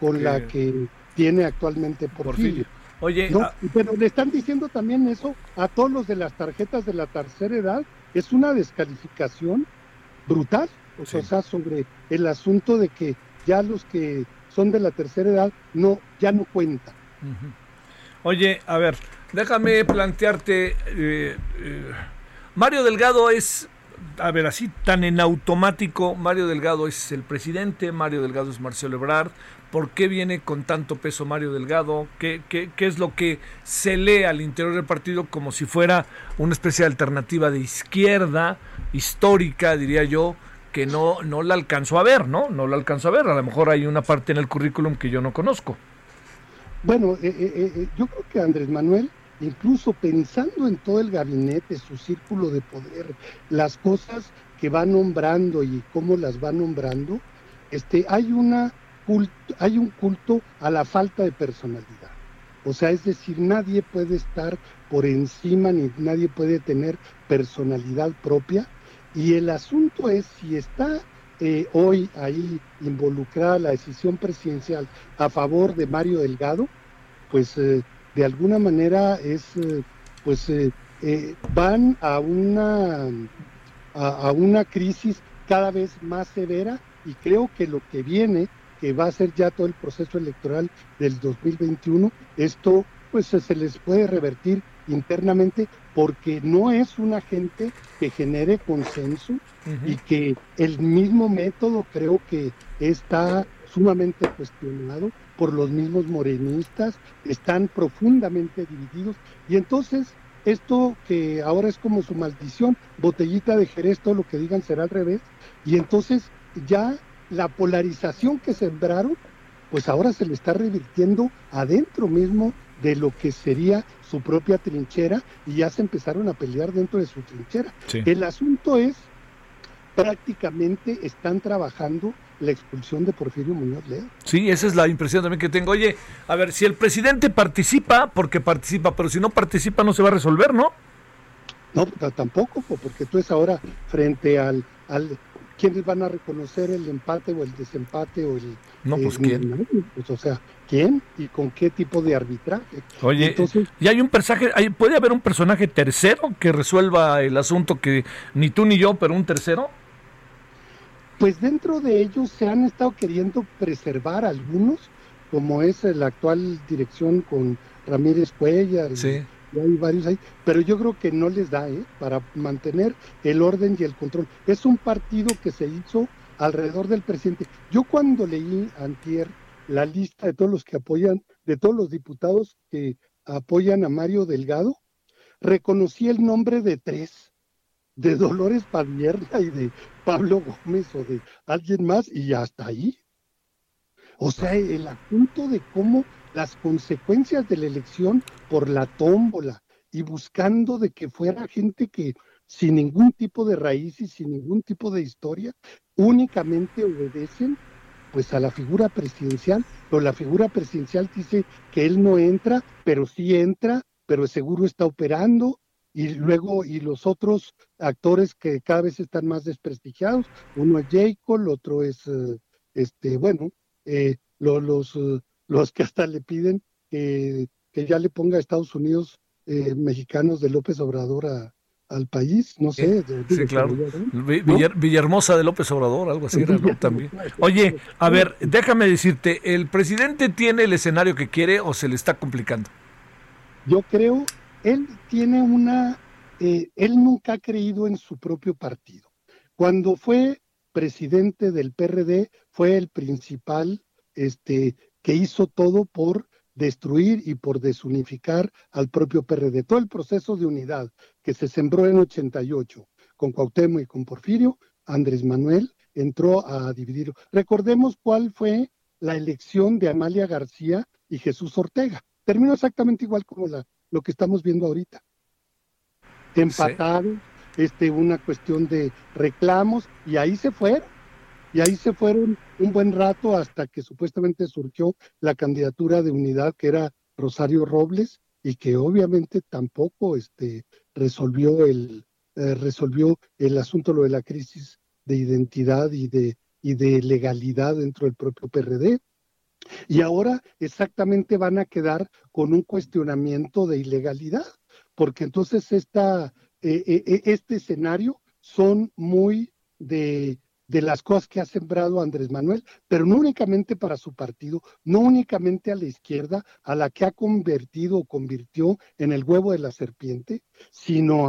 con la que tiene actualmente Porfirio. Oye, ah, pero le están diciendo también eso a todos los de las tarjetas de la tercera edad, es una descalificación brutal, o sea, sobre el asunto de que ya los que son de la tercera edad no ya no cuentan. Oye, a ver, déjame plantearte, eh, eh, Mario Delgado es, a ver, así tan en automático, Mario Delgado es el presidente, Mario Delgado es Marcelo Ebrard, ¿por qué viene con tanto peso Mario Delgado? ¿Qué, qué, qué es lo que se lee al interior del partido como si fuera una especie de alternativa de izquierda, histórica, diría yo? que no, no la alcanzo a ver, ¿no? No la alcanzo a ver. A lo mejor hay una parte en el currículum que yo no conozco. Bueno, eh, eh, eh, yo creo que Andrés Manuel, incluso pensando en todo el gabinete, su círculo de poder, las cosas que va nombrando y cómo las va nombrando, este, hay, una hay un culto a la falta de personalidad. O sea, es decir, nadie puede estar por encima ni nadie puede tener personalidad propia. Y el asunto es si está eh, hoy ahí involucrada la decisión presidencial a favor de Mario Delgado, pues eh, de alguna manera es, eh, pues van a una, a, una crisis cada vez más severa y creo que lo que viene, que va a ser ya todo el proceso electoral del 2021, esto pues se les puede revertir internamente porque no es una gente que genere consenso y que el mismo método creo que está sumamente cuestionado por los mismos morenistas, están profundamente divididos. Y entonces esto que ahora es como su maldición, botellita de Jerez, todo lo que digan será al revés, y entonces ya la polarización que sembraron, pues ahora se le está revirtiendo adentro mismo de lo que sería su propia trinchera y ya se empezaron a pelear dentro de su trinchera. El asunto es, prácticamente están trabajando la expulsión de Porfirio Muñoz Ledo. Sí, esa es la impresión también que tengo. Oye, a ver, si el presidente participa, porque participa, pero si no participa no se va a resolver, ¿no? No, tampoco, porque tú es ahora frente al, al quiénes van a reconocer el empate o el desempate o el no pues eh, quién pues, o sea quién y con qué tipo de arbitraje oye entonces y hay un personaje puede haber un personaje tercero que resuelva el asunto que ni tú ni yo pero un tercero pues dentro de ellos se han estado queriendo preservar algunos como es la actual dirección con Ramírez Cuellar sí hay varios ahí, pero yo creo que no les da ¿eh? para mantener el orden y el control. Es un partido que se hizo alrededor del presidente. Yo cuando leí antier la lista de todos los que apoyan, de todos los diputados que apoyan a Mario Delgado, reconocí el nombre de tres, de Dolores Padierna y de Pablo Gómez o de alguien más, y hasta ahí. O sea, el asunto de cómo las consecuencias de la elección por la tómbola y buscando de que fuera gente que sin ningún tipo de raíz y sin ningún tipo de historia, únicamente obedecen pues a la figura presidencial, pero la figura presidencial dice que él no entra, pero sí entra, pero seguro está operando, y luego, y los otros actores que cada vez están más desprestigiados, uno es Jacob, el otro es, eh, este, bueno, eh, los, eh, los que hasta le piden que, que ya le ponga a Estados Unidos eh, mexicanos de López Obrador a, al país, no sé. Sí, claro. Villahermosa de López Obrador, algo así era, ¿no? También. Oye, a ver, déjame decirte, ¿el presidente tiene el escenario que quiere o se le está complicando? Yo creo, él tiene una, eh, él nunca ha creído en su propio partido. Cuando fue presidente del PRD, fue el principal, este, que hizo todo por destruir y por desunificar al propio PRD. Todo el proceso de unidad que se sembró en 88 con Cuauhtémoc y con Porfirio, Andrés Manuel entró a dividir. Recordemos cuál fue la elección de Amalia García y Jesús Ortega. Terminó exactamente igual como la, lo que estamos viendo ahorita. Empatado, este, una cuestión de reclamos, y ahí se fueron y ahí se fueron un buen rato hasta que supuestamente surgió la candidatura de unidad que era Rosario Robles y que obviamente tampoco este, resolvió el eh, resolvió el asunto lo de la crisis de identidad y de y de legalidad dentro del propio PRD. Y ahora exactamente van a quedar con un cuestionamiento de ilegalidad, porque entonces esta, eh, eh, este escenario son muy de de las cosas que ha sembrado Andrés Manuel, pero no únicamente para su partido, no únicamente a la izquierda, a la que ha convertido o convirtió en el huevo de la serpiente, sino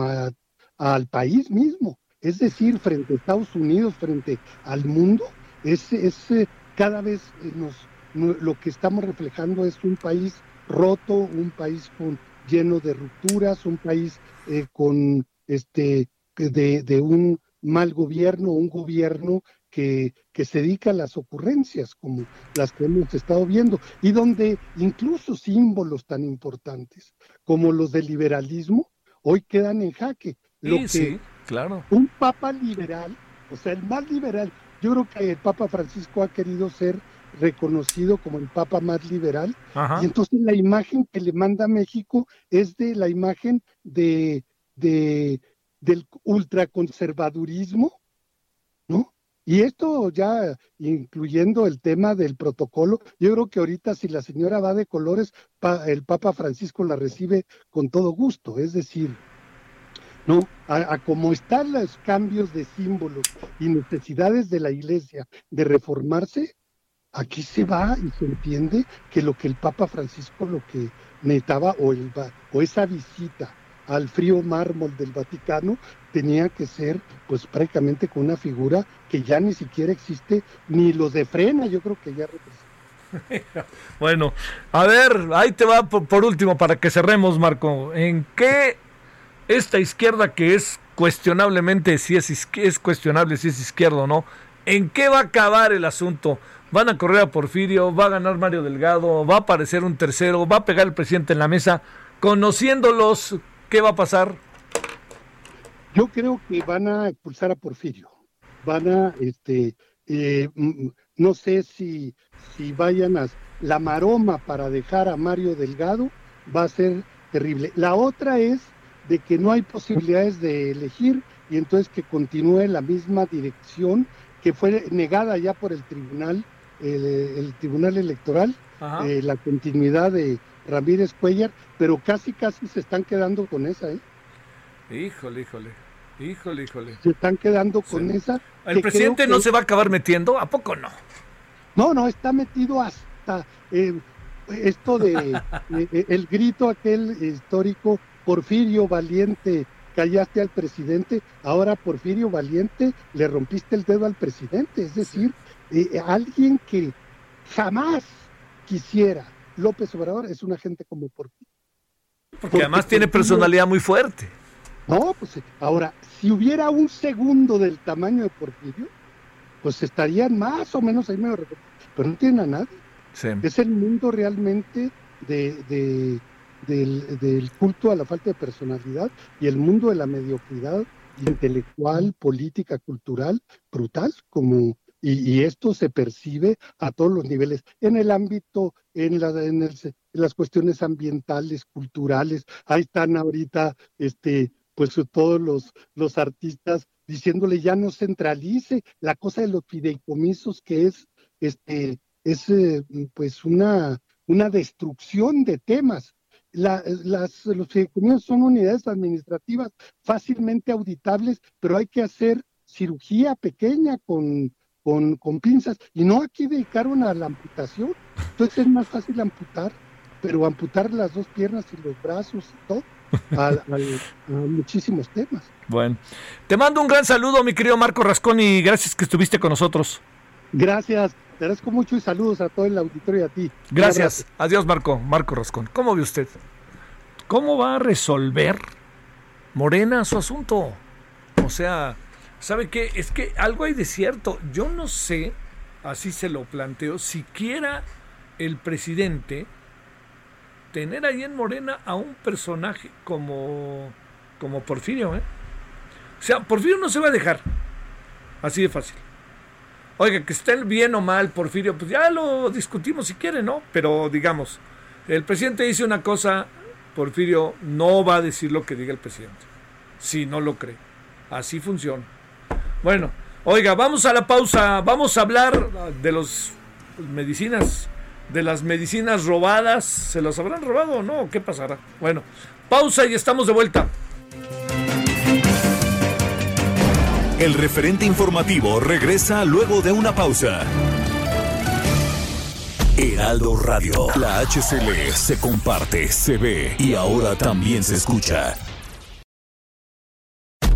al país mismo. Es decir, frente a Estados Unidos, frente al mundo, es, eh, cada vez eh, nos, lo que estamos reflejando es un país roto, un país con, lleno de rupturas, un país eh, con este de un mal gobierno, un gobierno que, que, se dedica a las ocurrencias como las que hemos estado viendo y donde incluso símbolos tan importantes como los del liberalismo hoy quedan en jaque. Lo sí, que sí, claro. Un papa liberal, o sea, el más liberal, yo creo que el Papa Francisco ha querido ser reconocido como el Papa más liberal y entonces la imagen que le manda a México es de la imagen de, de del ultraconservadurismo, ¿no? Y esto ya incluyendo el tema del protocolo, yo creo que ahorita si la señora va de colores, el Papa Francisco la recibe con todo gusto, es decir, ¿no? A, a, como están los cambios de símbolos y necesidades de la iglesia de reformarse, aquí se va y se entiende que lo que el Papa Francisco lo que necesitaba o, el, o esa visita al frío mármol del Vaticano, tenía que ser pues prácticamente con una figura que ya ni siquiera existe, ni los de frena, yo creo que ya representa. bueno, a ver, ahí te va por, último para que cerremos, Marco. ¿En qué esta izquierda que es cuestionablemente, si es, es cuestionable si es izquierda o no, ¿en qué va a acabar el asunto? ¿Van a correr a Porfirio? ¿Va a ganar Mario Delgado? ¿Va a aparecer un tercero? ¿Va a pegar el presidente en la mesa? Conociéndolos, ¿Qué va a pasar? Yo creo que van a expulsar a Porfirio. Van a, este, eh, no sé si, si vayan a... La maroma para dejar a Mario Delgado va a ser terrible. La otra es de que no hay posibilidades de elegir y entonces que continúe la misma dirección que fue negada ya por el tribunal, el, tribunal electoral, eh, la continuidad de, Ramírez Cuellar, pero casi casi se están quedando con esa, ¿eh? Híjole, híjole. Híjole, híjole. Se están quedando con esa. ¿El presidente no se va a acabar metiendo? ¿A poco no? No, no, está metido hasta eh, esto de eh, eh, el grito aquel histórico, Porfirio Valiente, callaste al presidente, ahora Porfirio Valiente le rompiste el dedo al presidente. Es decir, alguien que jamás quisiera López Obrador es una gente como por Porque, Porque además tiene personalidad muy fuerte. No, pues ahora, si hubiera un segundo del tamaño de Porfirio, pues estarían más o menos ahí medio pero no tienen a nadie. Es el mundo realmente de, del, del, culto a la falta de personalidad y el mundo de la mediocridad intelectual, política, cultural, brutal, como y, esto se percibe a todos los niveles, en el ámbito, en, la, en, las cuestiones ambientales, culturales. Ahí están ahorita, este, pues todos los, los artistas diciéndole ya no centralice la cosa de los fideicomisos que es, este, es eh, pues una, una destrucción de temas las, los fideicomisos son unidades administrativas fácilmente auditables, pero hay que hacer cirugía pequeña con, con, con pinzas y no aquí dedicaron a la amputación. Entonces es más fácil amputar, pero amputar las dos piernas y los brazos y todo. A, muchísimos temas. Bueno, te mando un gran saludo, mi querido Marco Rascón, y gracias que estuviste con nosotros. Gracias, te agradezco mucho y saludos a todo el auditorio y a ti. Gracias, adiós Marco, Marco Rascón. ¿Cómo ve usted? ¿Cómo va a resolver Morena su asunto? O sea, ¿sabe qué? Es que algo hay de cierto. Yo no sé, así se lo planteo, siquiera el presidente tener ahí en Morena a un personaje como, como Porfirio. ¿eh? O sea, Porfirio no se va a dejar. Así de fácil. Oiga, que esté bien o mal Porfirio, pues ya lo discutimos si quiere, ¿no? Pero digamos, el presidente dice una cosa, Porfirio no va a decir lo que diga el presidente. Si no lo cree. Así funciona. Bueno, oiga, vamos a la pausa. Vamos a hablar de los medicinas de las medicinas robadas. ¿Se las habrán robado o no? ¿Qué pasará? Bueno, pausa y estamos de vuelta. El referente informativo regresa luego de una pausa. Heraldo Radio, la HCL se comparte, se ve y ahora también se escucha.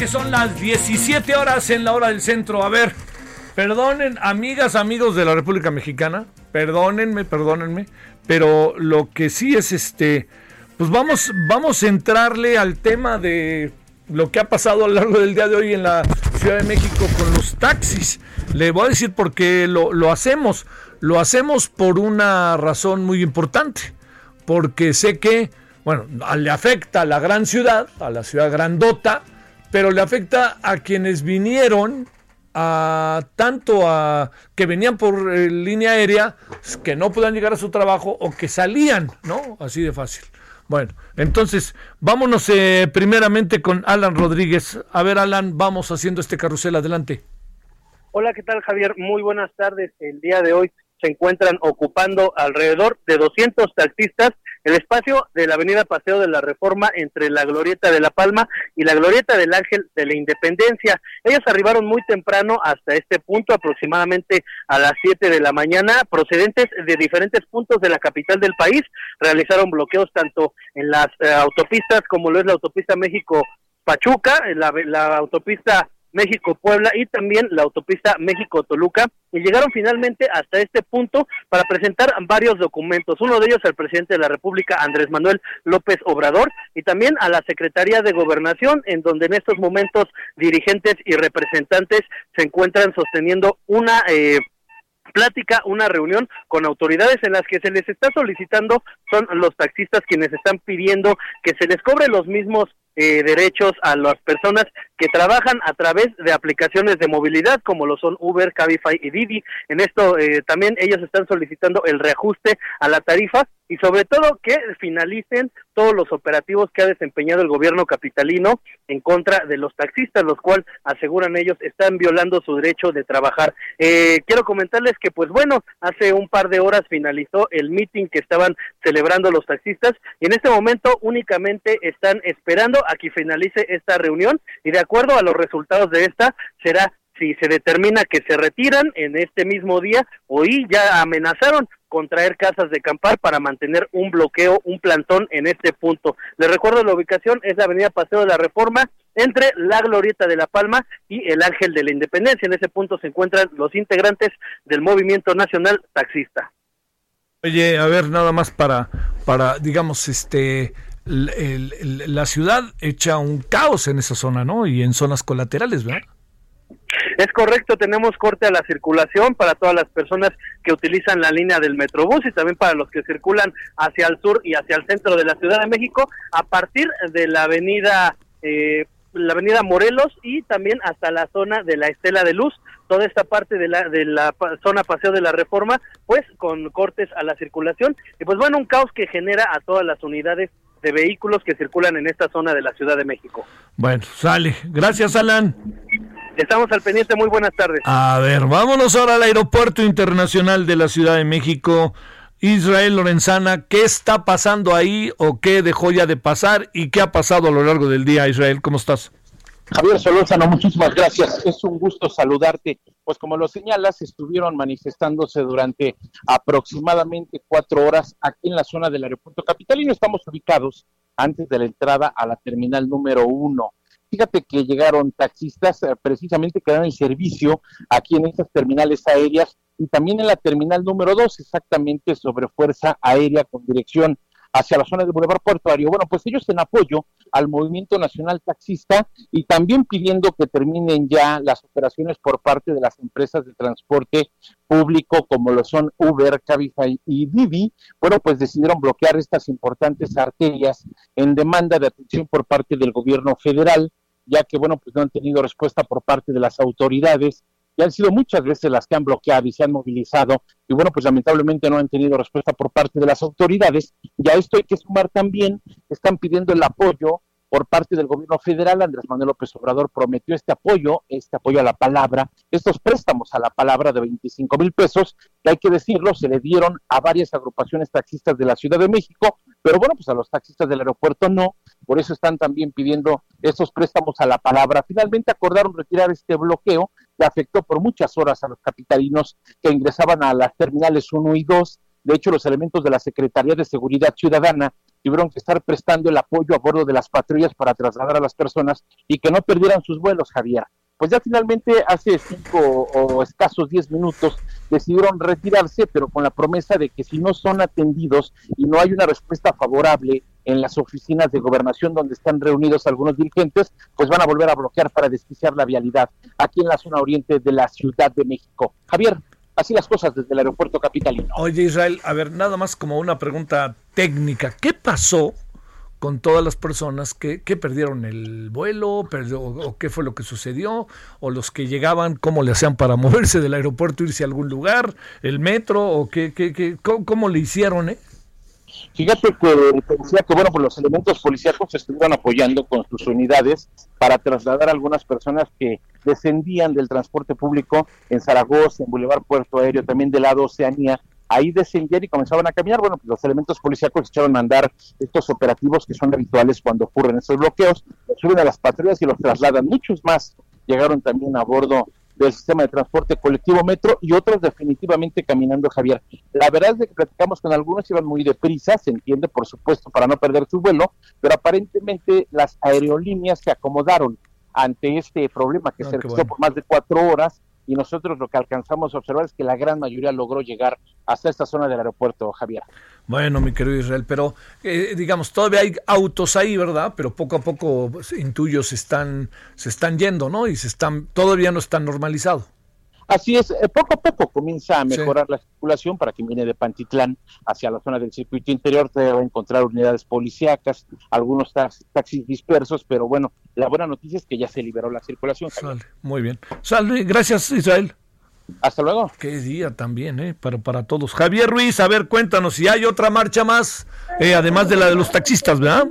Que son las 17 horas en la hora del centro. A ver, perdonen, amigas, amigos de la República Mexicana, perdónenme, perdónenme, pero lo que sí es este, pues vamos, vamos a entrarle al tema de lo que ha pasado a lo largo del día de hoy en la Ciudad de México con los taxis. Le voy a decir por qué lo, lo hacemos. Lo hacemos por una razón muy importante, porque sé que, bueno, le afecta a la gran ciudad, a la ciudad grandota, pero le afecta a quienes vinieron a tanto a que venían por eh, línea aérea que no puedan llegar a su trabajo o que salían, ¿no? Así de fácil. Bueno, entonces vámonos eh, primeramente con Alan Rodríguez. A ver, Alan, vamos haciendo este carrusel adelante. Hola, ¿qué tal, Javier? Muy buenas tardes. El día de hoy se encuentran ocupando alrededor de 200 taxistas el espacio de la avenida Paseo de la Reforma entre la Glorieta de la Palma y la Glorieta del Ángel de la Independencia. Ellos arribaron muy temprano hasta este punto, aproximadamente a las 7 de la mañana, procedentes de diferentes puntos de la capital del país. Realizaron bloqueos tanto en las eh, autopistas como lo es la autopista México Pachuca, la, la autopista México-Puebla y también la autopista México-Toluca y llegaron finalmente hasta este punto para presentar varios documentos, uno de ellos al presidente de la República, Andrés Manuel López Obrador, y también a la Secretaría de Gobernación, en donde en estos momentos dirigentes y representantes se encuentran sosteniendo una... Eh, plática, una reunión con autoridades en las que se les está solicitando, son los taxistas quienes están pidiendo que se les cobre los mismos eh, derechos a las personas que trabajan a través de aplicaciones de movilidad como lo son Uber, Cabify y Didi. En esto eh, también ellos están solicitando el reajuste a la tarifa y sobre todo que finalicen todos los operativos que ha desempeñado el gobierno capitalino en contra de los taxistas, los cuales aseguran ellos están violando su derecho de trabajar. Eh, quiero comentarles que pues bueno, hace un par de horas finalizó el meeting que estaban celebrando los taxistas y en este momento únicamente están esperando a que finalice esta reunión y de acuerdo a los resultados de esta será si se determina que se retiran en este mismo día, hoy ya amenazaron con traer casas de campar para mantener un bloqueo, un plantón en este punto. Les recuerdo la ubicación es la Avenida Paseo de la Reforma entre la Glorieta de la Palma y el Ángel de la Independencia. En ese punto se encuentran los integrantes del Movimiento Nacional Taxista. Oye, a ver, nada más para, para digamos, este, la ciudad echa un caos en esa zona, ¿no? Y en zonas colaterales, ¿verdad? Es correcto, tenemos corte a la circulación para todas las personas que utilizan la línea del Metrobús y también para los que circulan hacia el sur y hacia el centro de la Ciudad de México a partir de la avenida eh, la avenida Morelos y también hasta la zona de la Estela de Luz, toda esta parte de la de la zona Paseo de la Reforma, pues con cortes a la circulación y pues bueno, un caos que genera a todas las unidades de vehículos que circulan en esta zona de la Ciudad de México. Bueno, sale. Gracias, Alan. Estamos al pendiente, muy buenas tardes. A ver, vámonos ahora al Aeropuerto Internacional de la Ciudad de México. Israel Lorenzana, ¿qué está pasando ahí o qué dejó ya de pasar y qué ha pasado a lo largo del día, Israel? ¿Cómo estás? Javier Solórzano, muchísimas gracias. Es un gusto saludarte. Pues como lo señalas, estuvieron manifestándose durante aproximadamente cuatro horas aquí en la zona del aeropuerto capitalino. Estamos ubicados antes de la entrada a la terminal número uno. Fíjate que llegaron taxistas eh, precisamente que dan el servicio aquí en estas terminales aéreas y también en la terminal número dos, exactamente sobre Fuerza Aérea con dirección hacia la zona del Boulevard Portuario. Bueno, pues ellos en apoyo al Movimiento Nacional Taxista y también pidiendo que terminen ya las operaciones por parte de las empresas de transporte público como lo son Uber, Cabify y Didi, bueno, pues decidieron bloquear estas importantes arterias en demanda de atención por parte del gobierno federal ya que, bueno, pues no han tenido respuesta por parte de las autoridades y han sido muchas veces las que han bloqueado y se han movilizado y bueno, pues lamentablemente no han tenido respuesta por parte de las autoridades. Y a esto hay que sumar también, están pidiendo el apoyo por parte del gobierno federal, Andrés Manuel López Obrador prometió este apoyo, este apoyo a la palabra, estos préstamos a la palabra de 25 mil pesos, que hay que decirlo, se le dieron a varias agrupaciones taxistas de la Ciudad de México, pero bueno, pues a los taxistas del aeropuerto no, por eso están también pidiendo estos préstamos a la palabra. Finalmente acordaron retirar este bloqueo que afectó por muchas horas a los capitalinos que ingresaban a las terminales 1 y 2. De hecho, los elementos de la Secretaría de Seguridad Ciudadana tuvieron que estar prestando el apoyo a bordo de las patrullas para trasladar a las personas y que no perdieran sus vuelos, Javier. Pues ya finalmente hace cinco o escasos diez minutos decidieron retirarse, pero con la promesa de que si no son atendidos y no hay una respuesta favorable en las oficinas de gobernación donde están reunidos algunos dirigentes, pues van a volver a bloquear para desquiciar la vialidad aquí en la zona oriente de la Ciudad de México. Javier, así las cosas desde el aeropuerto capitalino. Oye Israel, a ver, nada más como una pregunta técnica, ¿qué pasó con todas las personas que, que perdieron el vuelo, o qué fue lo que sucedió, o los que llegaban, cómo le hacían para moverse del aeropuerto, irse a algún lugar, el metro, o qué, qué, qué cómo, le hicieron, ¿eh? Fíjate que decía que bueno, pues los elementos policíacos estuvieron apoyando con sus unidades para trasladar a algunas personas que descendían del transporte público en Zaragoza, en Boulevard Puerto Aéreo, también del lado Oceanía, ahí descendían y comenzaban a caminar. Bueno, pues los elementos policíacos echaron a andar estos operativos que son habituales cuando ocurren estos bloqueos, los suben a las patrullas y los trasladan. Muchos más llegaron también a bordo del sistema de transporte colectivo metro y otros definitivamente caminando, Javier. La verdad es que platicamos con algunos, iban muy deprisa, se entiende, por supuesto, para no perder su vuelo, pero aparentemente las aerolíneas se acomodaron ante este problema que ah, se registró por más de cuatro horas y nosotros lo que alcanzamos a observar es que la gran mayoría logró llegar hasta esta zona del aeropuerto, Javier. Bueno, mi querido Israel, pero eh, digamos, todavía hay autos ahí, ¿verdad? Pero poco a poco pues, intuyo se están, se están yendo, ¿no? Y se están, todavía no están normalizados. Así es, eh, poco a poco comienza a mejorar la circulación para quien viene de Pantitlán hacia la zona del circuito interior, te va a encontrar unidades policíacas, algunos taxis dispersos, pero bueno, la buena noticia es que ya se liberó la circulación. Sale, muy bien. Sale, gracias Israel. Hasta luego. Qué día también, ¿eh? Para, para todos. Javier Ruiz, a ver, cuéntanos si hay otra marcha más, eh, además de la de los taxistas, ¿verdad?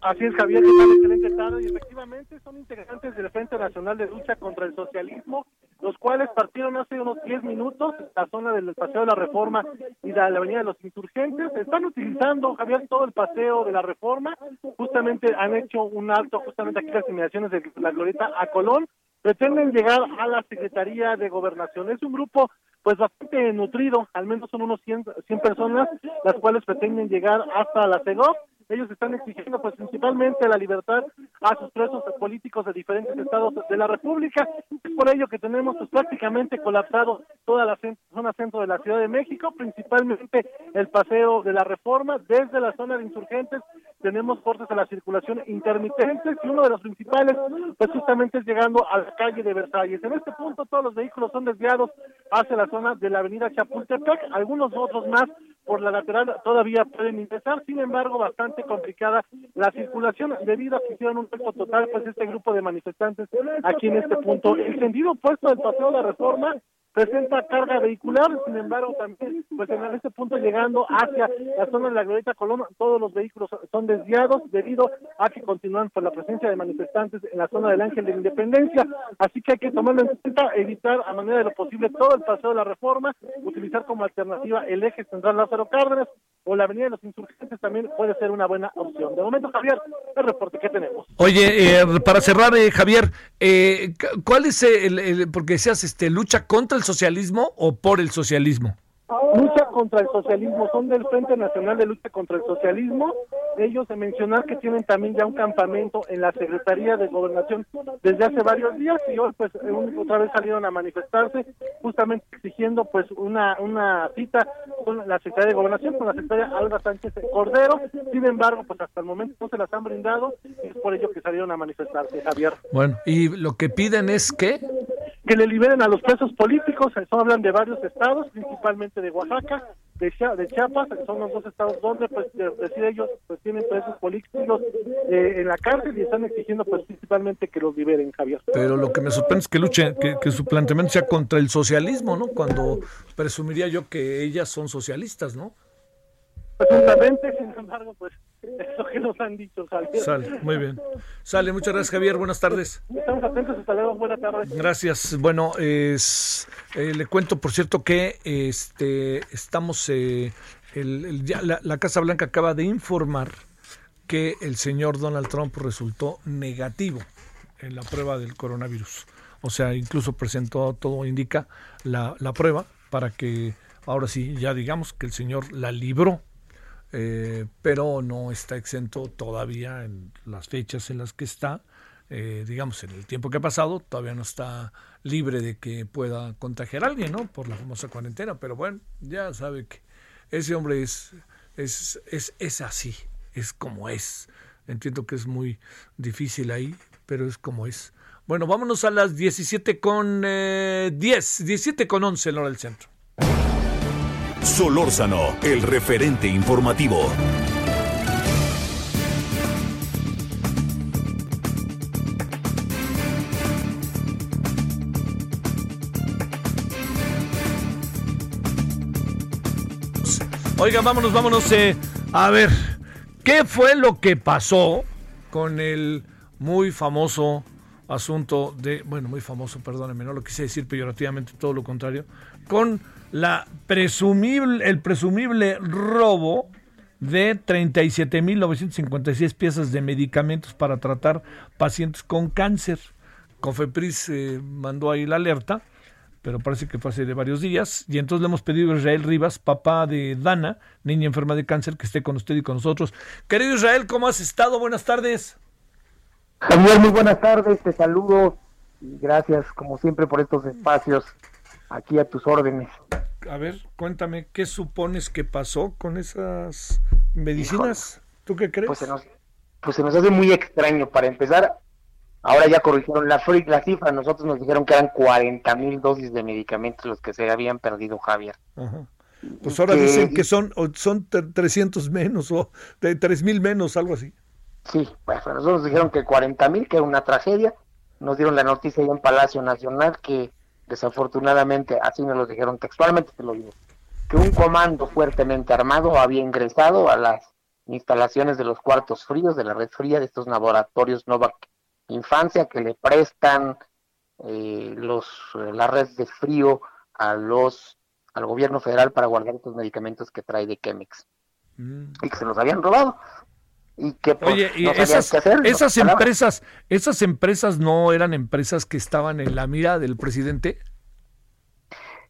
Así es, Javier, excelente tarde. Y efectivamente son integrantes del Frente Nacional de Lucha contra el Socialismo, los cuales partieron hace unos 10 minutos la zona del Paseo de la Reforma y de la Avenida de los Insurgentes. Están utilizando, Javier, todo el Paseo de la Reforma. Justamente han hecho un alto, justamente aquí las inmediaciones de la Glorieta a Colón. Pretenden llegar a la Secretaría de Gobernación. Es un grupo pues bastante nutrido, al menos son unos 100, 100 personas, las cuales pretenden llegar hasta la CEGOP ellos están exigiendo pues principalmente la libertad a sus presos políticos de diferentes estados de la República. Es por ello que tenemos pues prácticamente colapsado toda la zona centro de la Ciudad de México, principalmente el paseo de la Reforma, desde la zona de insurgentes tenemos cortes de la circulación intermitentes y uno de los principales pues justamente es llegando a la calle de Versalles. En este punto todos los vehículos son desviados hacia la zona de la avenida Chapultepec, algunos otros más por la lateral todavía pueden ingresar, sin embargo, bastante complicada la circulación debido a que hicieron un reto total, pues este grupo de manifestantes aquí en este punto. El sentido opuesto del paseo de la reforma presenta carga vehicular, sin embargo también pues en este punto llegando hacia la zona de la Glorieta Colón, todos los vehículos son desviados debido a que continúan por la presencia de manifestantes en la zona del Ángel de la Independencia, así que hay que tomarlo en cuenta, evitar a manera de lo posible todo el paseo de la reforma, utilizar como alternativa el eje central Lázaro Cárdenas o la avenida de los insurgentes también puede ser una buena opción. De momento, Javier, el reporte que tenemos. Oye, eh, para cerrar, eh, Javier, eh, ¿cuál es el, el, porque decías, este, lucha contra el socialismo o por el socialismo? lucha contra el socialismo, son del Frente Nacional de Lucha contra el Socialismo. Ellos de mencionar que tienen también ya un campamento en la Secretaría de Gobernación desde hace varios días y hoy pues otra vez salieron a manifestarse justamente exigiendo pues una una cita con la Secretaría de Gobernación, con la Secretaria Alba Sánchez Cordero. Sin embargo, pues hasta el momento no se las han brindado y es por ello que salieron a manifestarse, Javier. Bueno, y lo que piden es que que le liberen a los presos políticos, eso hablan de varios estados, principalmente de Oaxaca, de, Chiapas, son los dos estados donde pues decir ellos pues tienen presos políticos eh, en la cárcel y están exigiendo pues principalmente que los liberen, Javier. Pero lo que me sorprende es que luche, que, que su planteamiento sea contra el socialismo, ¿no? Cuando presumiría yo que ellas son socialistas, ¿no? Presuntamente, sin embargo, pues eso que nos han dicho, Javier. Sale, muy bien. Sale, muchas gracias, Javier. Buenas tardes. Estamos atentos, hasta luego. Buenas tardes. Gracias. Bueno, es, eh, le cuento, por cierto, que este estamos. Eh, el, el, ya, la, la Casa Blanca acaba de informar que el señor Donald Trump resultó negativo en la prueba del coronavirus. O sea, incluso presentó, todo indica, la, la prueba para que ahora sí, ya digamos que el señor la libró eh, pero no está exento todavía en las fechas en las que está, eh, digamos, en el tiempo que ha pasado, todavía no está libre de que pueda contagiar a alguien, ¿no? Por la famosa cuarentena, pero bueno, ya sabe que ese hombre es, es, es, es así, es como es. Entiendo que es muy difícil ahí, pero es como es. Bueno, vámonos a las 17 con eh, 10, 17 con 11 en hora del centro. Solórzano, el referente informativo. Oiga, vámonos, vámonos. Eh, a ver, ¿qué fue lo que pasó con el muy famoso asunto de, bueno, muy famoso, perdónenme, no lo quise decir peyorativamente, todo lo contrario, con la presumible, el presumible robo de 37.956 piezas de medicamentos para tratar pacientes con cáncer. Cofepris eh, mandó ahí la alerta, pero parece que fue hace de varios días. Y entonces le hemos pedido a Israel Rivas, papá de Dana, niña enferma de cáncer, que esté con usted y con nosotros. Querido Israel, ¿cómo has estado? Buenas tardes. Javier, muy buenas tardes, te saludo y gracias como siempre por estos espacios aquí a tus órdenes. A ver, cuéntame, ¿qué supones que pasó con esas medicinas? Híjole. ¿Tú qué crees? Pues se, nos, pues se nos hace muy extraño. Para empezar, ahora ya corrigieron la, la cifra. Nosotros nos dijeron que eran 40 mil dosis de medicamentos los que se habían perdido, Javier. Ajá. Pues ahora que, dicen que son, son 300 menos o de 3 mil menos, algo así. Sí, pues nosotros nos dijeron que 40 mil, que era una tragedia. Nos dieron la noticia ya en Palacio Nacional que desafortunadamente, así nos lo dijeron textualmente, te lo digo, que un comando fuertemente armado había ingresado a las instalaciones de los cuartos fríos de la red fría de estos laboratorios Novak Infancia que le prestan eh, los la red de frío a los al gobierno federal para guardar estos medicamentos que trae de Chemex mm. y que se los habían robado y que pues, Oye, y no esas, esas empresas, esas empresas no eran empresas que estaban en la mira del presidente.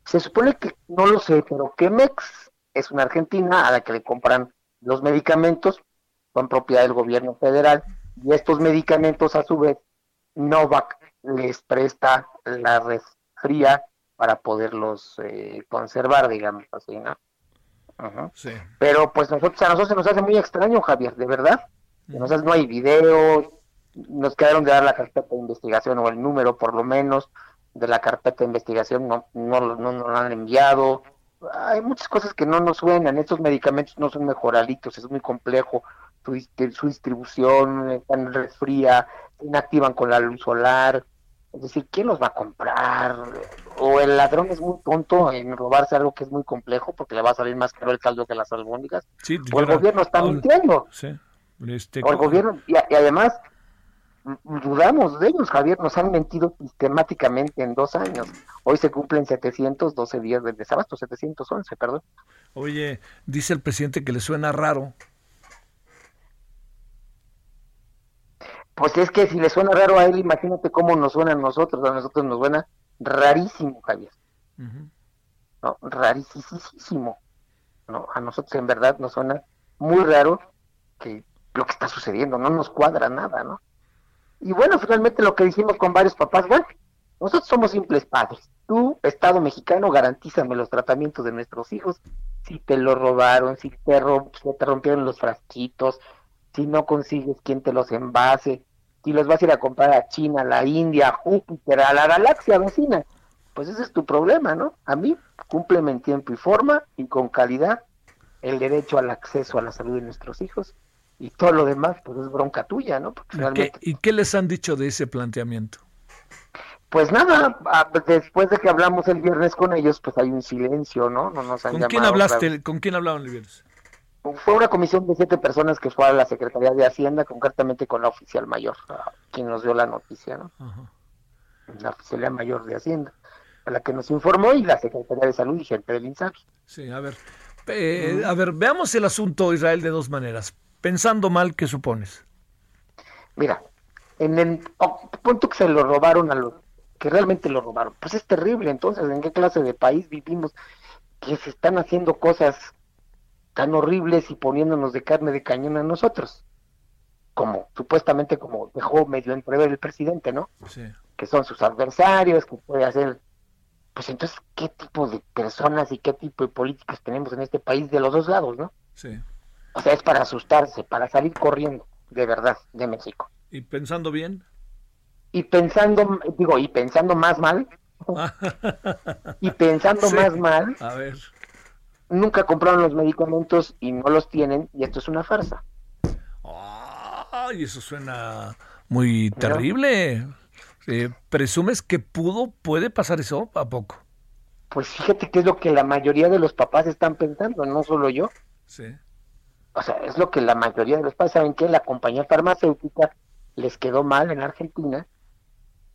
Se supone que no lo sé, pero Chemex es una argentina a la que le compran los medicamentos son propiedad del gobierno federal y estos medicamentos a su vez Novak les presta la red fría para poderlos eh, conservar, digamos así, ¿no? Sí. Pero pues nosotros, a nosotros se nos hace muy extraño, Javier, de verdad. Nosotros no hay videos, nos quedaron de dar la carpeta de investigación o el número por lo menos de la carpeta de investigación, no, no, no, no lo han enviado. Hay muchas cosas que no nos suenan, estos medicamentos no son mejoralitos, es muy complejo su distribución, están en red fría, se inactivan con la luz solar, es decir, ¿quién los va a comprar? O el ladrón es muy tonto en robarse algo que es muy complejo porque le va a salir más caro el caldo que las albóndigas. Sí, O el gobierno está mintiendo. Sí. Este, O el gobierno, y, y además, dudamos de ellos, Javier, nos han mentido sistemáticamente en dos años. Hoy se cumplen 712 días del desabasto, 711, perdón. Oye, dice el presidente que le suena raro. Pues es que si le suena raro a él, imagínate cómo nos suena a nosotros. A nosotros nos suena rarísimo, Javier. ¿no? Rarísimo. ¿no? A nosotros en verdad nos suena muy raro que lo que está sucediendo, no nos cuadra nada, ¿no? Y bueno, finalmente lo que dijimos con varios papás, bueno, nosotros somos simples padres. Tú, Estado mexicano, garantízame los tratamientos de nuestros hijos. Si te lo robaron, si te, rom- si te rompieron los frasquitos, si no consigues quien te los envase, si los vas a ir a comprar a China, a la India, a Júpiter, a la galaxia vecina, pues ese es tu problema, ¿no? A mí, cúmpleme en tiempo y forma y con calidad el derecho al acceso a la salud de nuestros hijos y todo lo demás, pues es bronca tuya, ¿no? Porque ¿Y qué, y les han dicho de ese planteamiento? pues nada, después de que hablamos el viernes con ellos, pues hay un silencio, ¿no? No nos han ¿Con quién hablaste? ¿Con quién hablaban el viernes? Fue una comisión de siete personas que fue a la Secretaría de Hacienda, concretamente con la oficial mayor, a quien nos dio la noticia, ¿no? La oficialía mayor de Hacienda, a la que nos informó y la Secretaría de Salud y gente del INSABI. Sí, a ver. Eh, a ver, veamos el asunto Israel de dos maneras. Pensando mal, ¿qué supones? Mira, en el oh, punto que se lo robaron a los que realmente lo robaron, pues es terrible. Entonces, ¿en qué clase de país vivimos que se están haciendo cosas tan horribles y poniéndonos de carne de cañón a nosotros? Como supuestamente como dejó medio entrever el presidente, ¿no? Sí. Que son sus adversarios, que puede hacer pues entonces, ¿qué tipo de personas y qué tipo de políticos tenemos en este país de los dos lados, no? Sí. O sea, es para asustarse, para salir corriendo, de verdad, de México. ¿Y pensando bien? Y pensando, digo, y pensando más mal, y pensando Sí. más mal, A ver. Nunca compraron los medicamentos y no los tienen, y esto es una farsa. Ay, eso suena muy terrible. Eh, ¿Presumes que pudo, puede pasar eso a poco? Pues fíjate que es lo que la mayoría de los papás están pensando, no solo yo. Sí. O sea, es lo que la mayoría de los padres saben que la compañía farmacéutica les quedó mal en Argentina,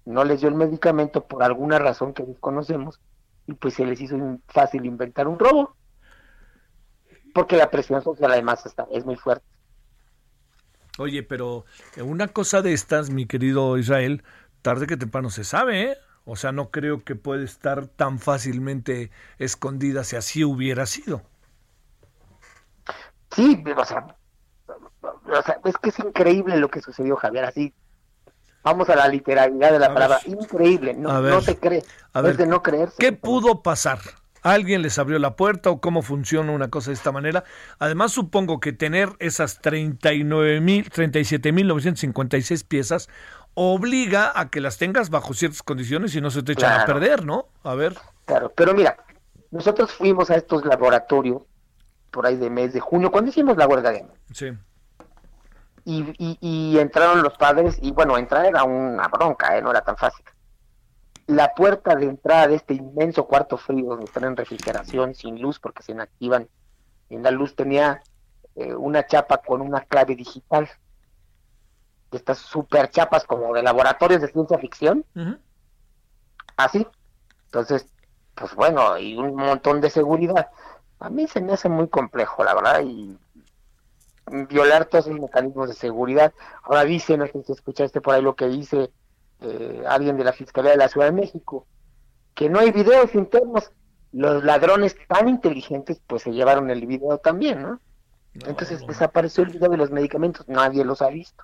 no les dio el medicamento por alguna razón que desconocemos, y pues se les hizo fácil inventar un robo. Porque la presión social además está, es muy fuerte. Oye, pero una cosa de estas, mi querido Israel, tarde que temprano se sabe, ¿eh? O sea, no creo que puede estar tan fácilmente escondida si así hubiera sido. Sí, o sea, o sea, es que es increíble lo que sucedió, Javier, así. Vamos a la literalidad de la A palabra, ver. increíble, no, ver. no se cree, A es ver, de no creerse. ¿Qué pudo pasar? ¿Alguien les abrió la puerta o cómo funciona una cosa de esta manera? Además, supongo que tener esas 39 mil, 37.956 piezas obliga a que las tengas bajo ciertas condiciones y no se te echan a perder, ¿no? A ver. Claro, pero mira, nosotros fuimos a estos laboratorios por ahí de mes de junio, cuando hicimos la huelga de Sí. y, y, y entraron los padres, y bueno, entrar era una bronca, ¿eh? no era tan fácil. La puerta de entrada de este inmenso cuarto frío, donde están en refrigeración, sin luz, porque se inactivan, en la luz tenía eh, una chapa con una clave digital, estas super chapas como de laboratorios de ciencia ficción, así. Entonces, pues bueno, y un montón de seguridad. A mí se me hace muy complejo, la verdad, y violar todos esos mecanismos de seguridad. Ahora dice, no sé si escuchaste por ahí lo que dice eh, alguien de la Fiscalía de la Ciudad de México, que no hay videos internos. Los ladrones tan inteligentes, pues se llevaron el video también, ¿no? Entonces desapareció el video de los medicamentos, nadie los ha visto.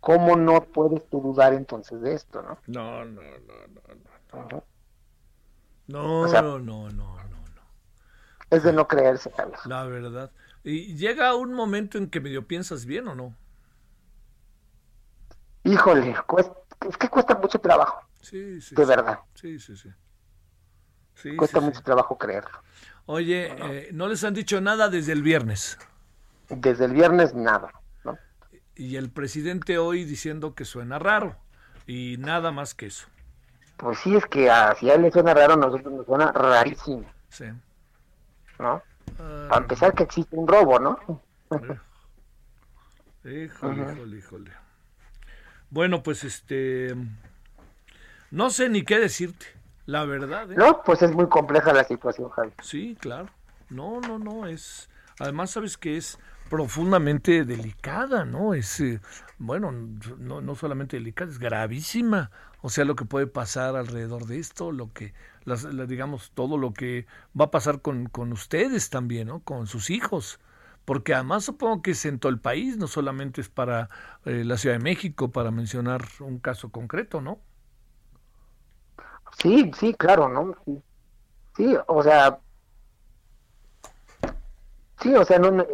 ¿Cómo no puedes tú dudar entonces de esto, no? No, no, no, no, no. No, no, no, no, no, Es de no creerse, Carlos. La verdad. ¿Y llega un momento en que medio piensas bien o no? Híjole, es que cuesta mucho trabajo. Sí, sí. De verdad. Sí, sí, sí. cuesta mucho trabajo creerlo. Oye, eh, ¿no les han dicho nada desde el viernes? Desde el viernes nada, ¿no? Y el presidente hoy diciendo que suena raro y nada más que eso. Pues sí, es que si a él le suena raro, a nosotros nos suena rarísimo. Sí. ¿No? Para empezar que existe un robo, ¿no? híjole, híjole, híjole. Bueno, pues este... No sé ni qué decirte, la verdad. ¿eh? No, pues es muy compleja la situación, Javi. Sí, claro. No, no, no, es... Además, sabes que es profundamente delicada, ¿no? Es, eh, bueno, no, no solamente delicada, es gravísima. O sea, lo que puede pasar alrededor de esto, lo que, las, digamos, todo lo que va a pasar con, con ustedes también, ¿no? Con sus hijos. Porque además supongo que es en todo el país, no solamente es para eh, la Ciudad de México, para mencionar un caso concreto, ¿no? Sí, sí, claro, ¿no? Sí, sí o sea, sí, o sea, no,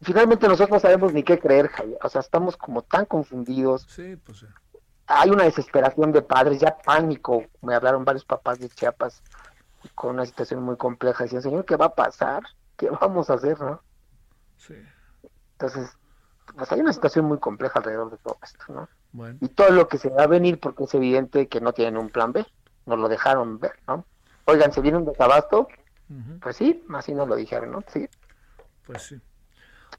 finalmente nosotros no sabemos ni qué creer, Javier. O sea, estamos como tan confundidos. Sí, pues sí. Hay una desesperación de padres, ya pánico. Me hablaron varios papás de Chiapas con una situación muy compleja. Decían, Señor, ¿qué va a pasar? ¿Qué vamos a hacer, no? Sí. Entonces, pues hay una situación muy compleja alrededor de todo esto, ¿no? Bueno. Y todo lo que se va a venir, porque es evidente que no tienen un plan B. Nos lo dejaron ver, ¿no? Oigan, ¿se viene un desabasto? Pues sí, así nos lo dijeron, ¿no? Sí. Pues sí.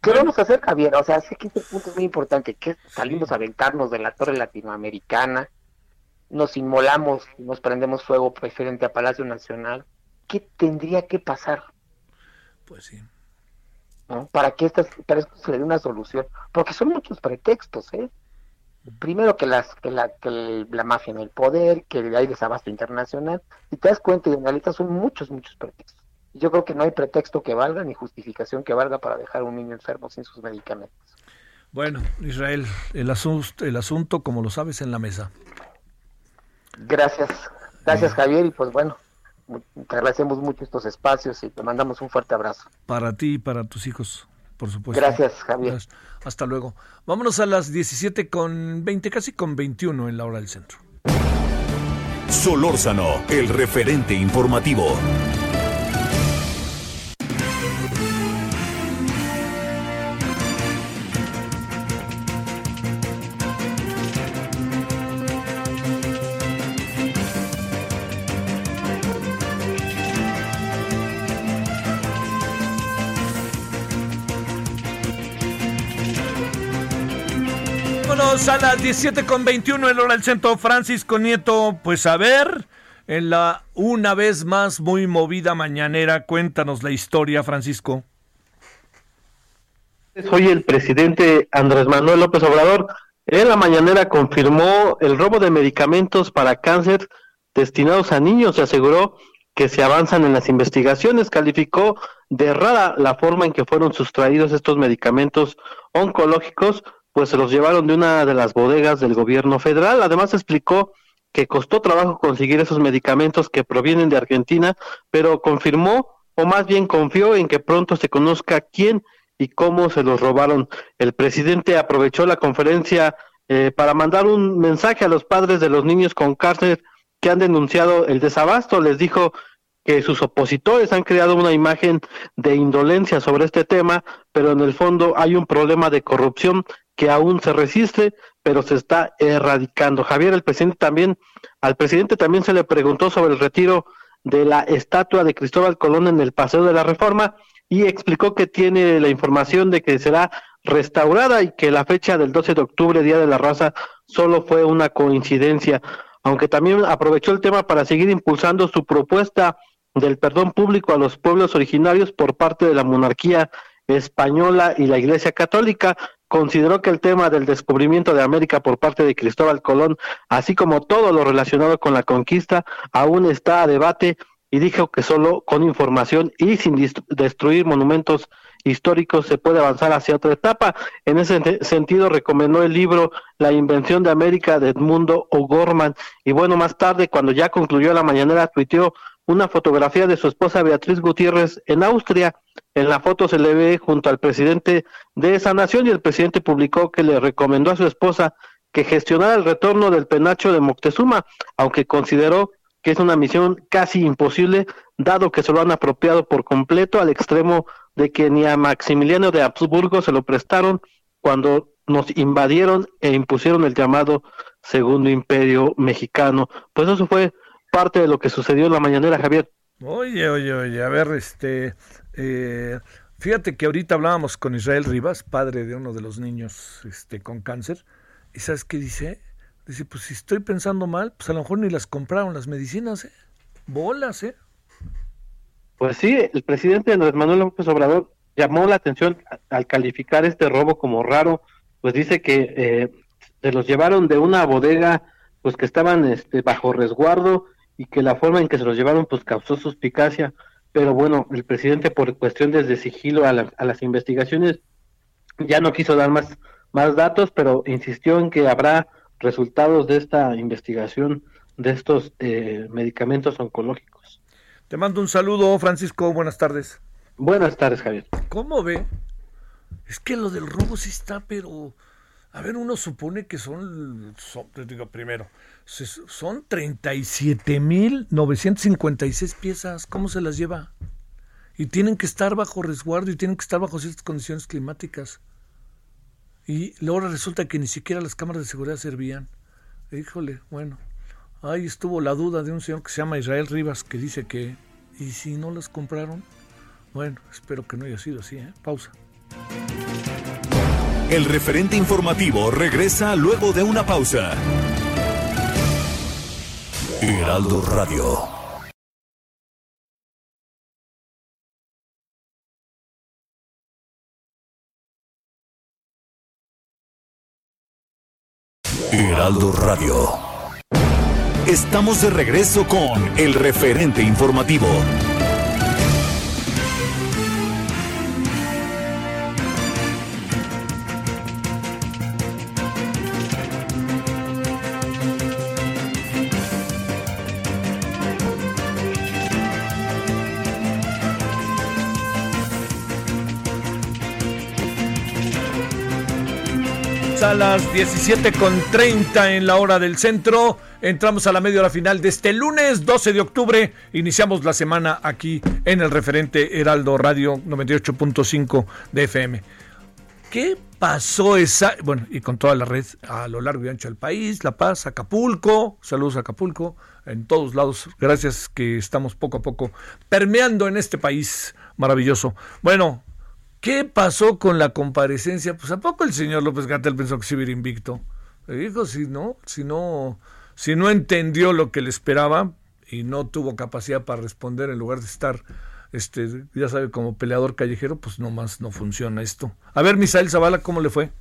¿Qué vamos a hacer, Javier? O sea, sé que este punto es muy importante, que salimos a aventarnos de la torre latinoamericana, nos inmolamos, nos prendemos fuego preferente a Palacio Nacional. ¿Qué tendría que pasar? Pues sí. Para que estas, para esto se le dé una solución, porque son muchos pretextos, ¿eh? Primero que las que la que la mafia en el poder, que hay desabasto internacional, y te das cuenta y analizas son muchos muchos pretextos. Yo creo que no hay pretexto que valga ni justificación que valga para dejar a un niño enfermo sin sus medicamentos. Bueno, Israel, el asunto, el asunto, como lo sabes, en la mesa. Gracias, gracias Javier, y pues bueno, te agradecemos mucho estos espacios y te mandamos un fuerte abrazo. Para ti y para tus hijos, por supuesto. Gracias, Javier. Hasta luego. Vámonos a las 17 con 20, casi con 21 en la hora del centro. Solórzano, el referente informativo. A las 17 con 21 en hora del centro. Francisco Nieto, pues a ver, en la una vez más muy movida mañanera, cuéntanos la historia, Francisco. Hoy el presidente Andrés Manuel López Obrador en la mañanera confirmó el robo de medicamentos para cáncer destinados a niños y aseguró que se avanzan en las investigaciones. Calificó de rara la forma en que fueron sustraídos estos medicamentos oncológicos pues se los llevaron de una de las bodegas del gobierno federal. Además explicó que costó trabajo conseguir esos medicamentos que provienen de Argentina, pero confirmó o más bien confió en que pronto se conozca quién y cómo se los robaron. El presidente aprovechó la conferencia eh, para mandar un mensaje a los padres de los niños con cáncer que han denunciado el desabasto. Les dijo que sus opositores han creado una imagen de indolencia sobre este tema, pero en el fondo hay un problema de corrupción que aún se resiste, pero se está erradicando. Javier, el presidente también, al presidente también se le preguntó sobre el retiro de la estatua de Cristóbal Colón en el Paseo de la Reforma y explicó que tiene la información de que será restaurada y que la fecha del 12 de octubre, Día de la Raza, solo fue una coincidencia, aunque también aprovechó el tema para seguir impulsando su propuesta del perdón público a los pueblos originarios por parte de la monarquía española y la Iglesia Católica, consideró que el tema del descubrimiento de América por parte de Cristóbal Colón, así como todo lo relacionado con la conquista, aún está a debate y dijo que solo con información y sin destruir monumentos históricos se puede avanzar hacia otra etapa. En ese sentido, recomendó el libro La invención de América de Edmundo O'Gorman. Y bueno, más tarde, cuando ya concluyó la mañanera, tuiteó una fotografía de su esposa Beatriz Gutiérrez en Austria. En la foto se le ve junto al presidente de esa nación y el presidente publicó que le recomendó a su esposa que gestionara el retorno del penacho de Moctezuma, aunque consideró que es una misión casi imposible, dado que se lo han apropiado por completo al extremo de que ni a Maximiliano de Habsburgo se lo prestaron cuando nos invadieron e impusieron el llamado Segundo Imperio Mexicano. Pues eso fue parte de lo que sucedió en la mañanera, Javier. Oye, oye, oye, a ver, este, eh, fíjate que ahorita hablábamos con Israel Rivas, padre de uno de los niños este, con cáncer, y ¿sabes qué dice? Dice, pues si estoy pensando mal, pues a lo mejor ni las compraron las medicinas, ¿eh? Bolas, ¿eh? Pues sí, el presidente Andrés Manuel López Obrador llamó la atención al calificar este robo como raro, pues dice que eh, se los llevaron de una bodega, pues que estaban este, bajo resguardo y que la forma en que se los llevaron pues causó suspicacia, pero bueno, el presidente por cuestiones de sigilo a, a las investigaciones ya no quiso dar más, más datos, pero insistió en que habrá resultados de esta investigación de estos eh, medicamentos oncológicos. Te mando un saludo, Francisco. Buenas tardes. Buenas tardes, Javier. ¿Cómo ve? Es que lo del robo sí está, pero... A ver, uno supone que son, son digo, primero, son 37.956 piezas. ¿Cómo se las lleva? Y tienen que estar bajo resguardo y tienen que estar bajo ciertas condiciones climáticas. Y luego resulta que ni siquiera las cámaras de seguridad servían. Híjole, bueno, ahí estuvo la duda de un señor que se llama Israel Rivas que dice que, ¿y si no las compraron? Bueno, espero que no haya sido así, ¿eh? Pausa. El referente informativo regresa luego de una pausa. Heraldo Radio. Heraldo Radio. Estamos de regreso con el referente informativo. A las 17 con 30 en la hora del centro. Entramos a la media hora final de este lunes 12 de octubre. Iniciamos la semana aquí en el referente Heraldo Radio 98.5 de FM. ¿Qué pasó esa? Bueno, y con toda la red a lo largo y ancho del país, La Paz, Acapulco, saludos a Acapulco, en todos lados. Gracias que estamos poco a poco permeando en este país maravilloso. Bueno, ¿Qué pasó con la comparecencia? Pues a poco el señor López Gatel pensó que se iba invicto. Le dijo, si no, si no, si no entendió lo que le esperaba y no tuvo capacidad para responder en lugar de estar, este, ya sabe, como peleador callejero, pues nomás no funciona esto. A ver, Misael Zavala, ¿cómo le fue?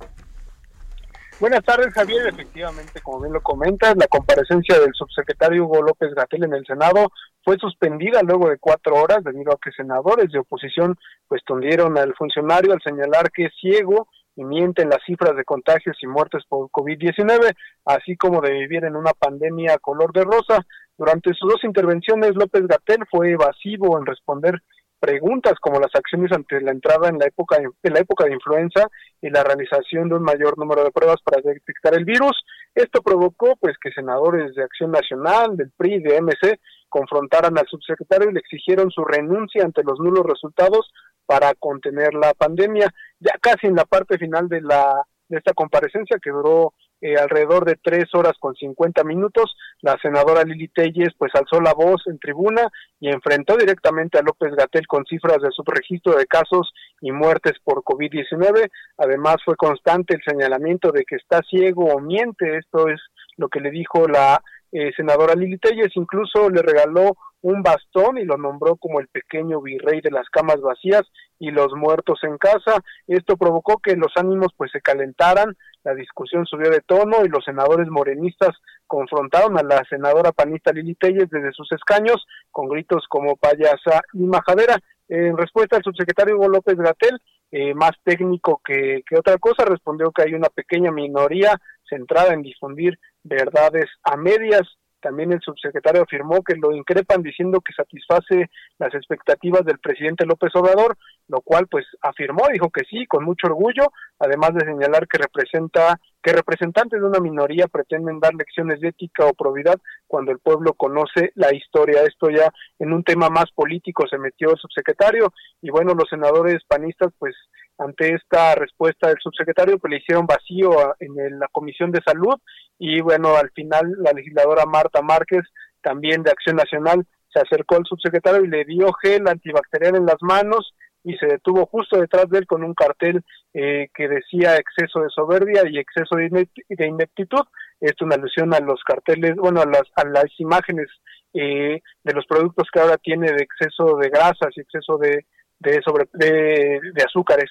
Buenas tardes, Javier. Efectivamente, como bien lo comentas, la comparecencia del subsecretario Hugo López Gatel en el Senado fue suspendida luego de cuatro horas debido a que senadores de oposición pues tundieron al funcionario al señalar que es ciego y mienten las cifras de contagios y muertes por COVID-19, así como de vivir en una pandemia color de rosa. Durante sus dos intervenciones, López Gatel fue evasivo en responder preguntas como las acciones ante la entrada en la época en la época de influenza y la realización de un mayor número de pruebas para detectar el virus. Esto provocó pues que senadores de Acción Nacional, del PRI, de MC confrontaran al subsecretario y le exigieron su renuncia ante los nulos resultados para contener la pandemia. Ya casi en la parte final de la de esta comparecencia que duró eh, alrededor de tres horas con cincuenta minutos, la senadora Lili Telles pues alzó la voz en tribuna y enfrentó directamente a López Gatel con cifras de subregistro de casos y muertes por COVID-19. Además fue constante el señalamiento de que está ciego o miente. Esto es lo que le dijo la eh, senadora Lili Telles. Incluso le regaló un bastón y lo nombró como el pequeño virrey de las camas vacías y los muertos en casa. Esto provocó que los ánimos pues se calentaran, la discusión subió de tono y los senadores morenistas confrontaron a la senadora panista Lili Telles desde sus escaños con gritos como payasa y majadera. En respuesta al subsecretario Hugo López Gatel, eh, más técnico que, que otra cosa, respondió que hay una pequeña minoría centrada en difundir verdades a medias también el subsecretario afirmó que lo increpan diciendo que satisface las expectativas del presidente López Obrador, lo cual pues afirmó, dijo que sí, con mucho orgullo, además de señalar que representa que representantes de una minoría pretenden dar lecciones de ética o probidad cuando el pueblo conoce la historia. Esto ya en un tema más político se metió el subsecretario y bueno, los senadores panistas pues ante esta respuesta del subsecretario pues le hicieron vacío en la Comisión de Salud y bueno, al final la legisladora Marta Márquez, también de Acción Nacional, se acercó al subsecretario y le dio gel antibacterial en las manos y se detuvo justo detrás de él con un cartel eh, que decía exceso de soberbia y exceso de, ineptitud. Esto es una alusión a los carteles, bueno, a las, a las imágenes eh, de los productos que ahora tiene de exceso de grasas y exceso de, de, sobre, de, de azúcares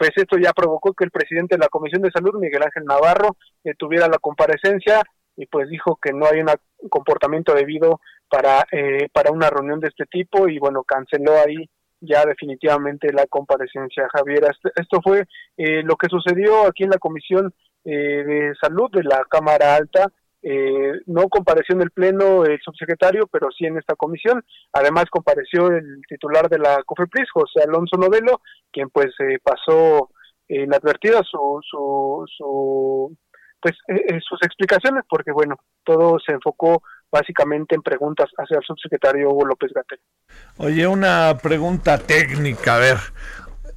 pues esto ya provocó que el presidente de la Comisión de Salud, Miguel Ángel Navarro, eh, tuviera la comparecencia y pues dijo que no hay un comportamiento debido para, eh, para una reunión de este tipo y bueno, canceló ahí ya definitivamente la comparecencia, Javier. Esto fue eh, lo que sucedió aquí en la Comisión de Salud de la Cámara Alta eh, no compareció en el Pleno el subsecretario, pero sí en esta comisión. Además compareció el titular de la COFEPRIS, José Alonso Novelo, quien pues eh, pasó inadvertida su, su, su pues eh, sus explicaciones, porque bueno, todo se enfocó básicamente en preguntas hacia el subsecretario Hugo López Gatel. Oye, una pregunta técnica, a ver,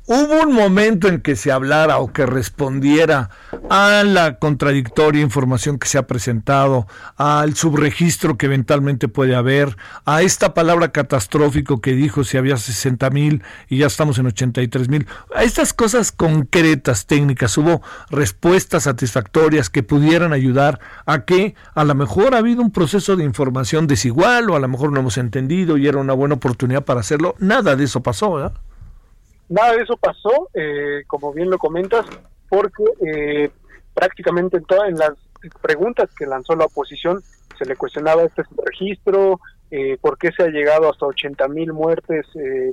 ¿Hubo un momento en que se hablara o que respondiera a la contradictoria información que se ha presentado, al subregistro que eventualmente puede haber, a esta palabra catastrófico que dijo si había 60 mil y ya estamos en 83 mil? A estas cosas concretas, técnicas, ¿hubo respuestas satisfactorias que pudieran ayudar a que a lo mejor ha habido un proceso de información desigual o a lo mejor no hemos entendido y era una buena oportunidad para hacerlo? Nada de eso pasó, ¿verdad? Nada de eso pasó, eh, como bien lo comentas, porque eh, prácticamente en todas las preguntas que lanzó la oposición se le cuestionaba este registro, eh, por qué se ha llegado hasta 80 mil muertes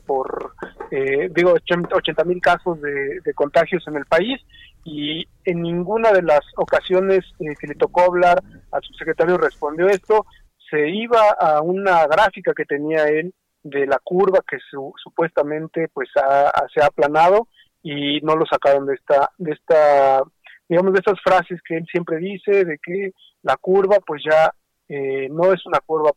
por, digo, 80 mil casos de, de, contagios en el país y en ninguna de las ocasiones que le tocó hablar al subsecretario respondió esto, se iba a una gráfica que tenía él de la curva que supuestamente pues se ha aplanado y no lo sacaron de esta de esta digamos de estas frases que él siempre dice de que la curva pues ya eh, no es una curva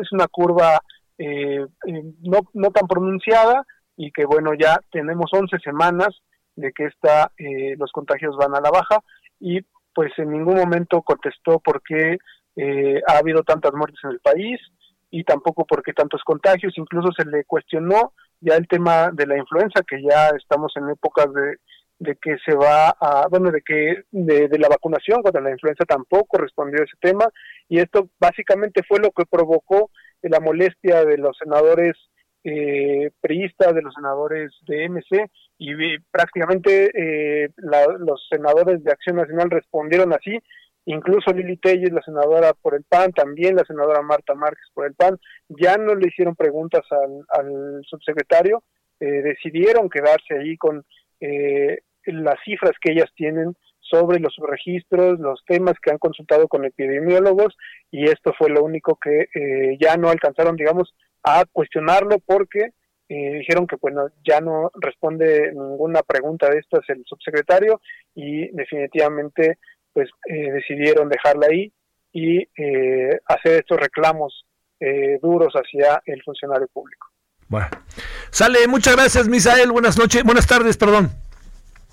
es una curva eh, eh, no, no tan pronunciada y que bueno ya tenemos 11 semanas de que está los contagios van a la baja y pues en ningún momento contestó por qué ha habido tantas muertes en el país y tampoco porque tantos contagios, incluso se le cuestionó ya el tema de la influenza, que ya estamos en épocas de, de que se va a, bueno, de que de, la vacunación contra la influenza tampoco respondió a ese tema, y esto básicamente fue lo que provocó la molestia de los senadores eh, priistas, de los senadores de MC, y prácticamente eh, los senadores de Acción Nacional respondieron así, incluso Lili Telles, la senadora por el PAN, también la senadora Marta Márquez por el PAN, ya no le hicieron preguntas al, subsecretario, eh, decidieron quedarse ahí con eh, las cifras que ellas tienen sobre los registros, los temas que han consultado con epidemiólogos y esto fue lo único que eh, ya no alcanzaron, digamos, a cuestionarlo porque dijeron que bueno ya no responde ninguna pregunta de estas el subsecretario y definitivamente pues eh, decidieron dejarla ahí y eh, hacer estos reclamos eh, duros hacia el funcionario público. Bueno, sale, muchas gracias Misael, buenas noches, buenas tardes, perdón.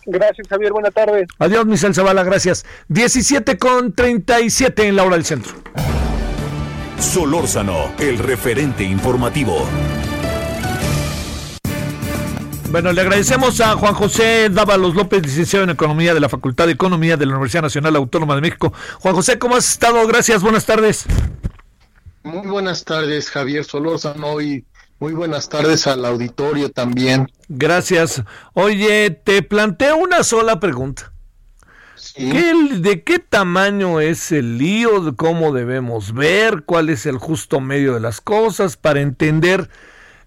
Gracias Javier, buenas tardes. Adiós Misael Zavala, gracias. 17 con 37 en la hora del centro. Solórzano, el referente informativo. Bueno, le agradecemos a Juan José Dávalos López, licenciado en Economía de la Facultad de Economía de la Universidad Nacional Autónoma de México. Juan José, ¿cómo has estado? Gracias, buenas tardes. Muy buenas tardes, Javier Solórzano, y muy buenas tardes al auditorio también. Gracias. Oye, te planteo una sola pregunta. ¿De qué tamaño es el lío? ¿Cómo debemos ver? ¿Cuál es el justo medio de las cosas para entender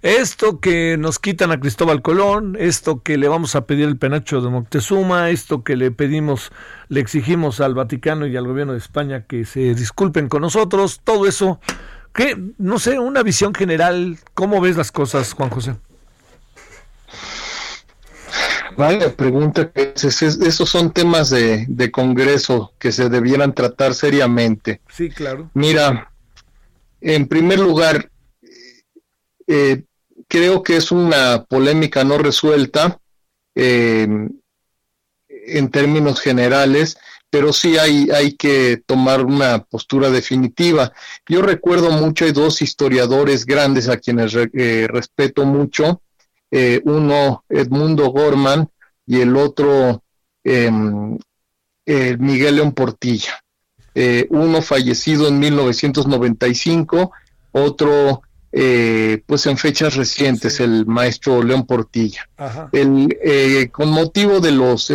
esto que nos quitan a Cristóbal Colón, esto que le vamos a pedir el penacho de Moctezuma, esto que le pedimos, le exigimos al Vaticano y al gobierno de España que se disculpen con nosotros, todo eso, que no sé, una visión general, ¿cómo ves las cosas, Juan José? Vale, pregunta que esos son temas de, de Congreso que se debieran tratar seriamente. Sí, claro. Mira, en primer lugar, eh, creo que es una polémica no resuelta eh, en términos generales, pero sí hay, hay que tomar una postura definitiva. Yo recuerdo mucho, hay dos historiadores grandes a quienes eh, respeto mucho, uno Edmundo Gorman y el otro em, Miguel León Portilla. uno fallecido en 1995, otro eh, pues en fechas recientes, el maestro León Portilla. El, eh, con motivo de los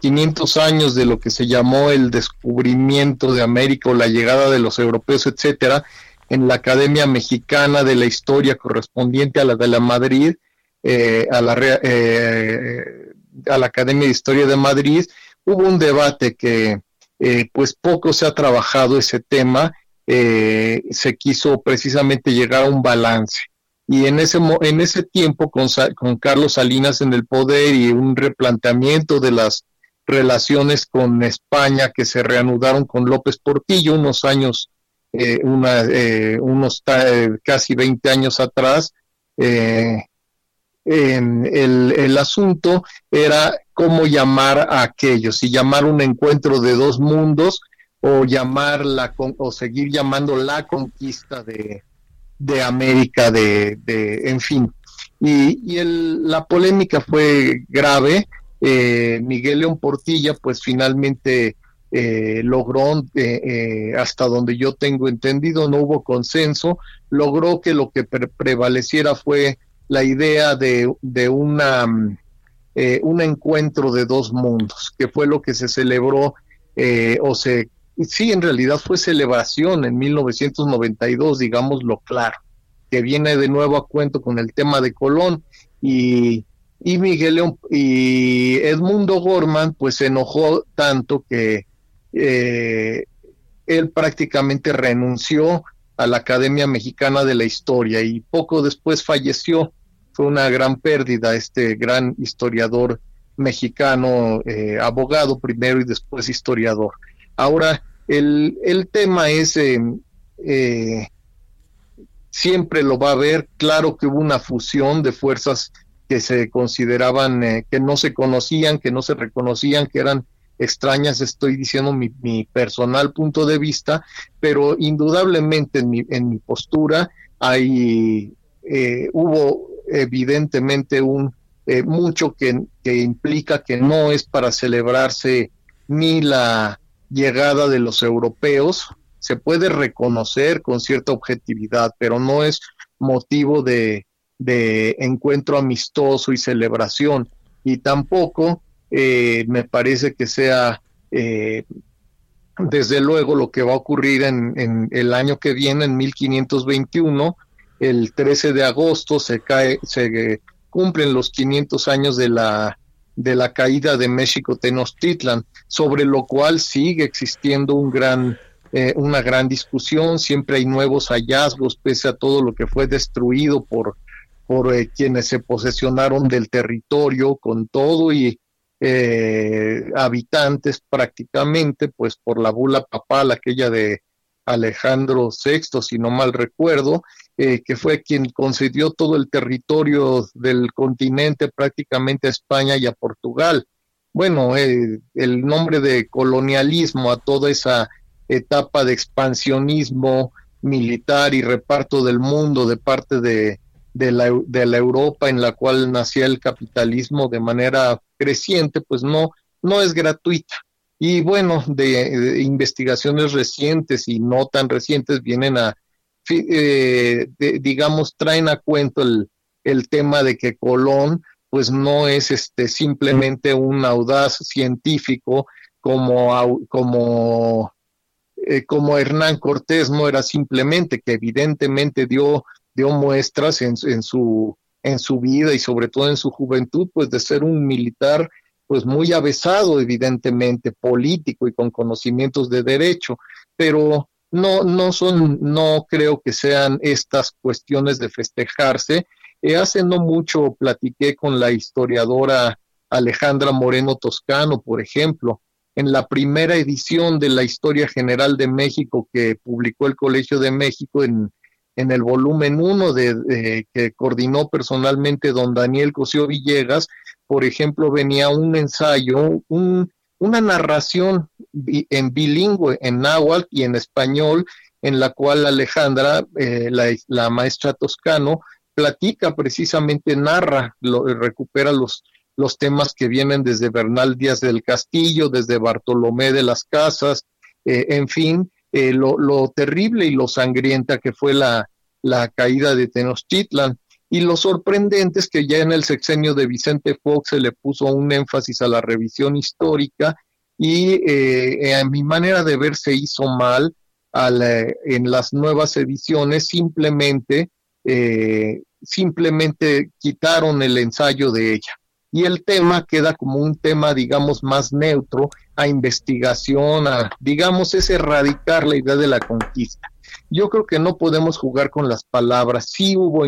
500 em, años de lo que se llamó el descubrimiento de América o la llegada de los europeos, etcétera, en la Academia Mexicana de la Historia correspondiente a la de la Madrid, eh, a, la, a la Academia de Historia de Madrid, hubo un debate que pues poco se ha trabajado ese tema eh, se quiso precisamente llegar a un balance. Y en ese, en ese tiempo, con, con Carlos Salinas en el poder y un replanteamiento de las relaciones con España que se reanudaron con López Portillo unos años, eh, una, eh, unos casi 20 años atrás, el, el, asunto era cómo llamar a aquellos, y llamar un encuentro de dos mundos o llamarla o seguir llamando la conquista de, América, de, en fin. Y, la polémica fue grave. Eh, Miguel León Portilla, pues finalmente eh, logró, eh, hasta donde yo tengo entendido, no hubo consenso, logró que lo que prevaleciera fue la idea de, de una, un encuentro de dos mundos, que fue lo que se celebró o se sí, en realidad fue celebración en 1992, digámoslo claro, que viene de nuevo a cuento con el tema de Colón y, Miguel León y Edmundo Gorman pues se enojó tanto que eh, él prácticamente renunció a la Academia Mexicana de la Historia y poco después falleció. Fue una gran pérdida este gran historiador mexicano, eh, abogado primero y después historiador. Ahora, el, el tema es, eh, eh, siempre lo va a haber, claro que hubo una fusión de fuerzas que se consideraban, eh, que no se conocían, que no se reconocían, que eran extrañas, estoy diciendo mi, mi personal punto de vista, pero indudablemente en mi, en mi postura hay, hubo evidentemente un mucho que, que implica que no es para celebrarse ni la llegada de los europeos se puede reconocer con cierta objetividad, pero no es motivo de, encuentro amistoso y celebración. Y tampoco eh, me parece que sea, eh, desde luego, lo que va a ocurrir en, en, el año que viene, en 1521, el 13 de agosto se cae, se cumplen los 500 años de la de la caída de México Tenochtitlan, sobre lo cual sigue existiendo un gran, eh, una gran discusión, siempre hay nuevos hallazgos pese a todo lo que fue destruido por, por eh, quienes se posesionaron del territorio con todo y eh, habitantes prácticamente, pues por la bula papal, aquella de Alejandro VI, si no mal recuerdo, eh, que fue quien concedió todo el territorio del continente prácticamente a España y a Portugal. Bueno, eh, el nombre de colonialismo a toda esa etapa de expansionismo militar y reparto del mundo de parte de, de, la, de la Europa en la cual nacía el capitalismo de manera creciente, pues no, no es gratuita. Y bueno, de investigaciones recientes y no tan recientes vienen a eh, digamos, traen a cuento el, el, tema de que Colón, pues no es este simplemente un audaz científico como, como, eh, como Hernán Cortés no era simplemente, que evidentemente dio dio muestras en, en, su, en su vida y sobre todo en su juventud, pues de ser un militar pues muy avesado, evidentemente, político y con conocimientos de derecho, pero no, no son, no creo que sean estas cuestiones de festejarse. Eh, hace no mucho platiqué con la historiadora Alejandra Moreno Toscano, por ejemplo, en la primera edición de la Historia General de México que publicó el Colegio de México en, en el volumen 1 de, que coordinó personalmente don Daniel Cosío Villegas, por ejemplo, venía un ensayo, un, una narración en bilingüe, en náhuatl y en español, en la cual Alejandra, eh, la, la, maestra toscano, platica precisamente, narra, lo, recupera los, los temas que vienen desde Bernal Díaz del Castillo, desde Bartolomé de las Casas, eh, en fin, eh, lo, lo, terrible y lo sangrienta que fue la, la caída de Tenochtitlan. Y lo sorprendente es que ya en el sexenio de Vicente Fox se le puso un énfasis a la revisión histórica y eh, a mi manera de ver se hizo mal al, en las nuevas ediciones simplemente simplemente quitaron el ensayo de ella y el tema queda como un tema, digamos, más neutro a investigación, a, digamos, es erradicar la idea de la conquista. Yo creo que no podemos jugar con las palabras. Sí hubo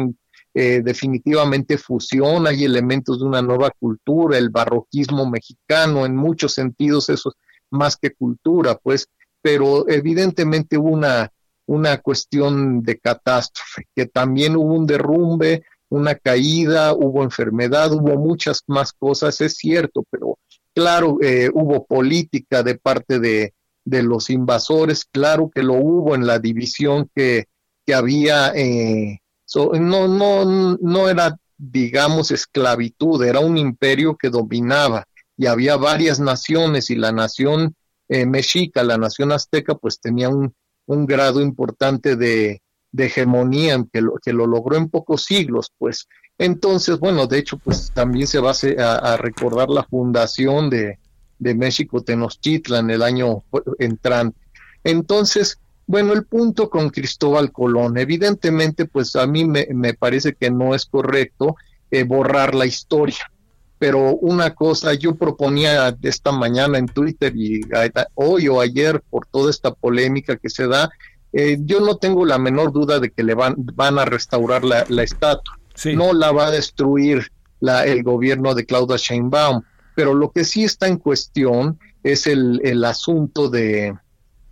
eh, definitivamente fusión, hay elementos de una nueva cultura, el barroquismo mexicano, en muchos sentidos eso es más que cultura, pues, pero evidentemente hubo una, una cuestión de catástrofe, que también hubo un derrumbe, una caída, hubo enfermedad, hubo muchas más cosas, es cierto, pero claro, eh, hubo política de parte de, de, los invasores, claro que lo hubo en la división que, que había, eh, no, no, no era, digamos, esclavitud, era un imperio que dominaba y había varias naciones y la nación eh, mexica, la nación azteca, pues tenía un, un grado importante de, de hegemonía que lo, que lo logró en pocos siglos, pues. Entonces, bueno, de hecho, pues también se va a, recordar la fundación de, de México Tenochtitlan el año entrante. Entonces, bueno, el punto con Cristóbal Colón, evidentemente, pues a mí me, me parece que no es correcto eh, borrar la historia. Pero una cosa, yo proponía esta mañana en Twitter y hoy o ayer por toda esta polémica que se da, eh, yo no tengo la menor duda de que le van, van a restaurar la, estatua. No la va a destruir la, el gobierno de Claudia Sheinbaum, pero lo que sí está en cuestión es el, el asunto de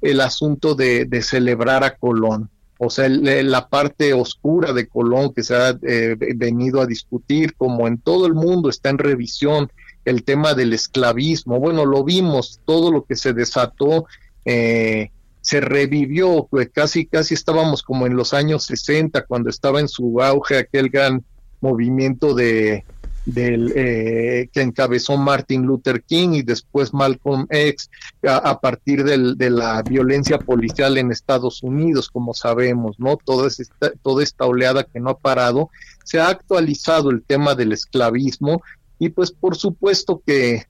el asunto de, celebrar a Colón. O sea, la parte oscura de Colón que se ha eh, venido a discutir, como en todo el mundo está en revisión el tema del esclavismo. Bueno, lo vimos, todo lo que se desató eh, se revivió, pues casi, casi estábamos como en los años 60, cuando estaba en su auge aquel gran movimiento de, del, eh, que encabezó Martin Luther King y después Malcolm X a, partir del, de la violencia policial en Estados Unidos, como sabemos, ¿no? Toda esta, toda esta oleada que no ha parado, se ha actualizado el tema del esclavismo y pues por supuesto que,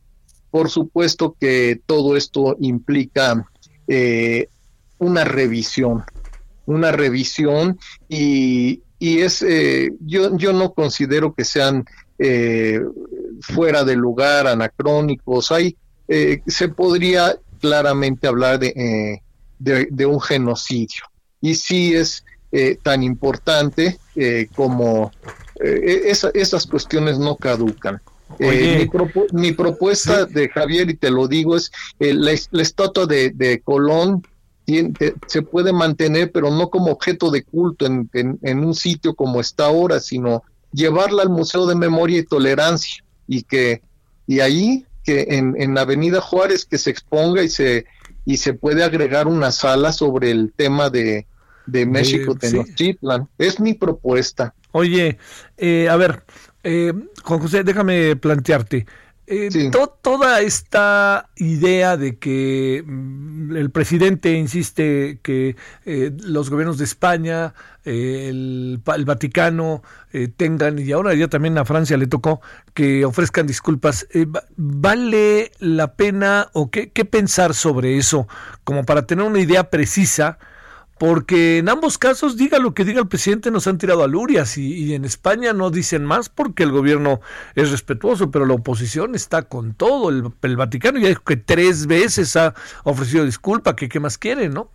por supuesto que todo esto implica eh, una revisión, una revisión y, y es, eh, yo, yo no considero que sean eh, fuera de lugar, anacrónicos, hay, eh, se podría claramente hablar de, de, un genocidio y sí es tan importante como esas cuestiones no caducan. mi, mi, propuesta de Javier, y te lo digo, es la, la, estatua de, de Colón se puede mantener, pero no como objeto de culto en, en, un sitio como está ahora, sino llevarla al Museo de Memoria y Tolerancia y que y ahí que en, en Avenida Juárez que se exponga y se y se puede agregar una sala sobre el tema de, de México Tenochtitlan. Es mi propuesta. Oye, eh, a ver, eh, Juan José, déjame plantearte. Eh, toda esta idea de que mm, el presidente insiste que eh, los gobiernos de España, eh, el, Vaticano tengan, y ahora ya también a Francia le tocó, que ofrezcan disculpas, ¿vale la pena o qué, qué pensar sobre eso como para tener una idea precisa? Porque en ambos casos, diga lo que diga el presidente, nos han tirado a lurias y, en España no dicen más porque el gobierno es respetuoso, pero la oposición está con todo. El, Vaticano ya dijo que tres veces ha ofrecido disculpa, que qué más quiere, ¿no?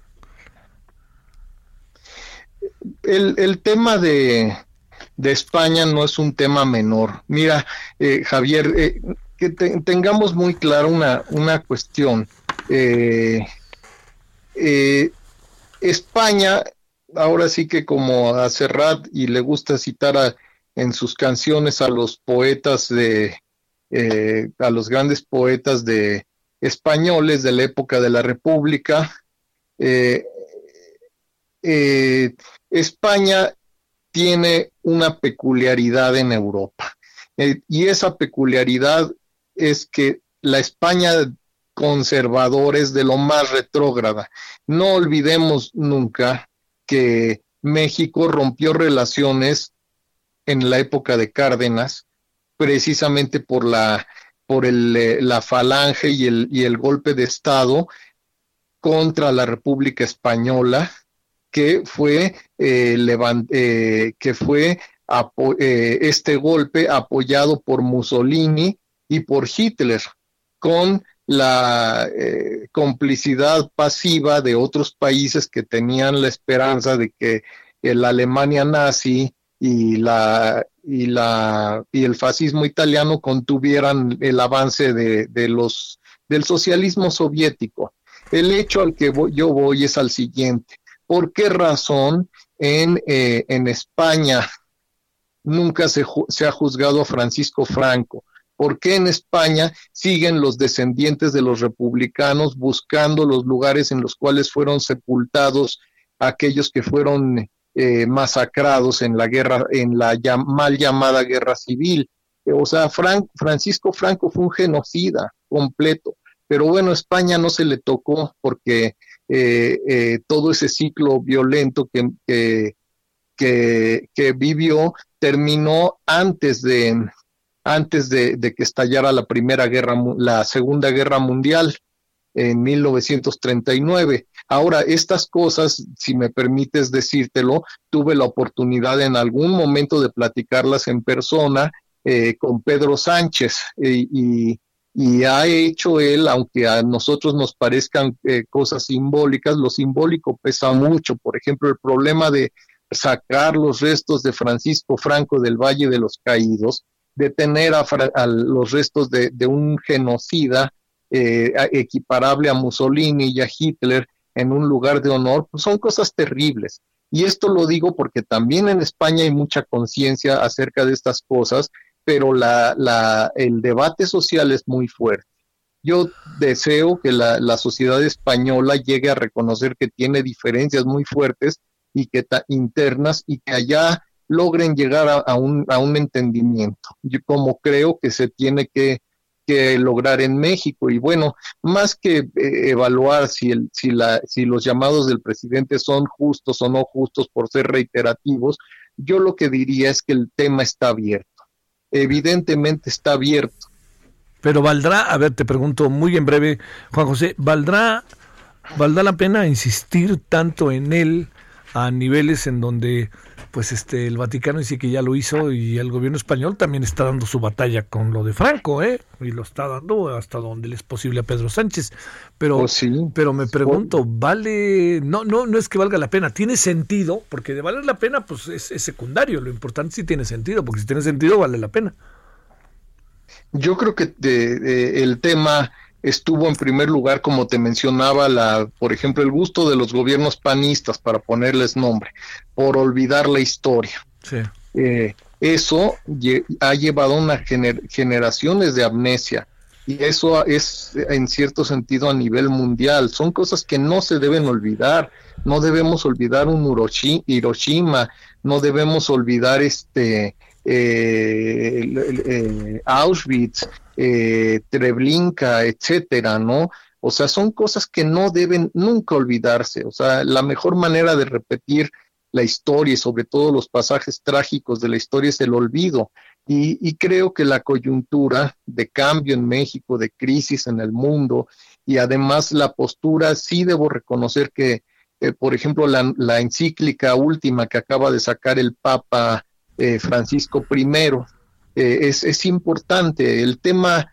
El, el tema de, España no es un tema menor. Mira, eh, Javier, eh, que tengamos muy claro una, una cuestión. Eh, España, ahora sí que como a Serrat y le gusta citar en sus canciones a los poetas de, a los grandes poetas de españoles de la época de la República, España tiene una peculiaridad en Europa. y esa peculiaridad es que la España conservadora es de lo más retrógrada. No olvidemos nunca que México rompió relaciones en la época de Cárdenas, precisamente por la, por el, eh, la falange y el, y el golpe de Estado contra la República Española, que fue, eh, eh, que fue este golpe apoyado por Mussolini y por Hitler, con la eh, complicidad pasiva de otros países que tenían la esperanza de que la Alemania nazi y la y la y el fascismo italiano contuvieran el avance de, de los del socialismo soviético. El hecho al que yo voy es al siguiente. ¿Por qué razón en, eh, en España nunca se, se ha juzgado a Francisco Franco? ¿Por qué en España siguen los descendientes de los republicanos buscando los lugares en los cuales fueron sepultados aquellos que fueron eh, masacrados en la guerra, en la mal llamada guerra civil? O sea, Francisco Franco fue un genocida completo. Pero bueno, España no se le tocó porque eh, eh, todo ese ciclo violento que, que vivió terminó antes de, antes de, que estallara la primera guerra, la segunda guerra mundial en 1939. Ahora, estas cosas, si me permites decírtelo, tuve la oportunidad en algún momento de platicarlas en persona eh, con Pedro Sánchez eh, y, ha hecho él, aunque a nosotros nos parezcan eh, cosas simbólicas, lo simbólico pesa mucho. Por ejemplo, el problema de sacar los restos de Francisco Franco del Valle de los Caídos, detener a, los restos de, un genocida eh, equiparable a Mussolini y a Hitler en un lugar de honor, pues son cosas terribles. Y esto lo digo porque también en España hay mucha conciencia acerca de estas cosas, pero la, el debate social es muy fuerte. Yo deseo que la, la sociedad española llegue a reconocer que tiene diferencias muy fuertes y que internas y que allá logren llegar a, un, a un entendimiento, como creo que se tiene que, lograr en México. Y bueno, más que eh, evaluar si, el, si, la, si los llamados del presidente son justos o no justos por ser reiterativos, yo lo que diría es que el tema está abierto. Evidentemente está abierto. Pero valdrá, a ver, te pregunto muy en breve, Juan José, ¿valdrá, ¿valdrá la pena insistir tanto en él a niveles en donde pues este el Vaticano dice que ya lo hizo y el gobierno español también está dando su batalla con lo de Franco, ¿eh? Y lo está dando hasta donde le es posible a Pedro Sánchez. Pero, oh, pero me pregunto, ¿vale? No, no, no es que valga la pena, tiene sentido, porque de valer la pena, pues es, secundario. Lo importante sí tiene sentido, porque si tiene sentido, vale la pena. Yo creo que el tema estuvo en primer lugar, como te mencionaba, la, por ejemplo, el gusto de los gobiernos panistas, para ponerles nombre, por olvidar la historia. Eh, eso ha llevado a una generaciones de amnesia y eso es en cierto sentido a nivel mundial. Son cosas que no se deben olvidar. No debemos olvidar un Hiroshima, no debemos olvidar este eh, eh, Auschwitz, eh, Treblinka, etcétera, ¿no? O sea, son cosas que no deben nunca olvidarse. O sea, la mejor manera de repetir la historia y sobre todo los pasajes trágicos de la historia es el olvido. Y, creo que la coyuntura de cambio en México, de crisis en el mundo y además la postura, sí debo reconocer que, por ejemplo, la, encíclica última que acaba de sacar el Papa eh, Francisco I, eh, es, es, importante. El tema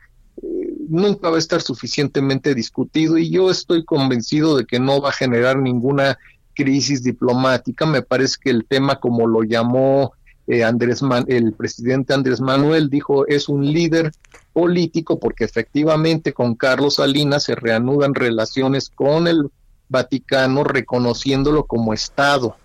nunca va a estar suficientemente discutido y yo estoy convencido de que no va a generar ninguna crisis diplomática. Me parece que el tema, como lo llamó Andrés el presidente Andrés Manuel, dijo es un líder político porque efectivamente con Carlos Salinas se reanudan relaciones con el Vaticano reconociéndolo como Estado,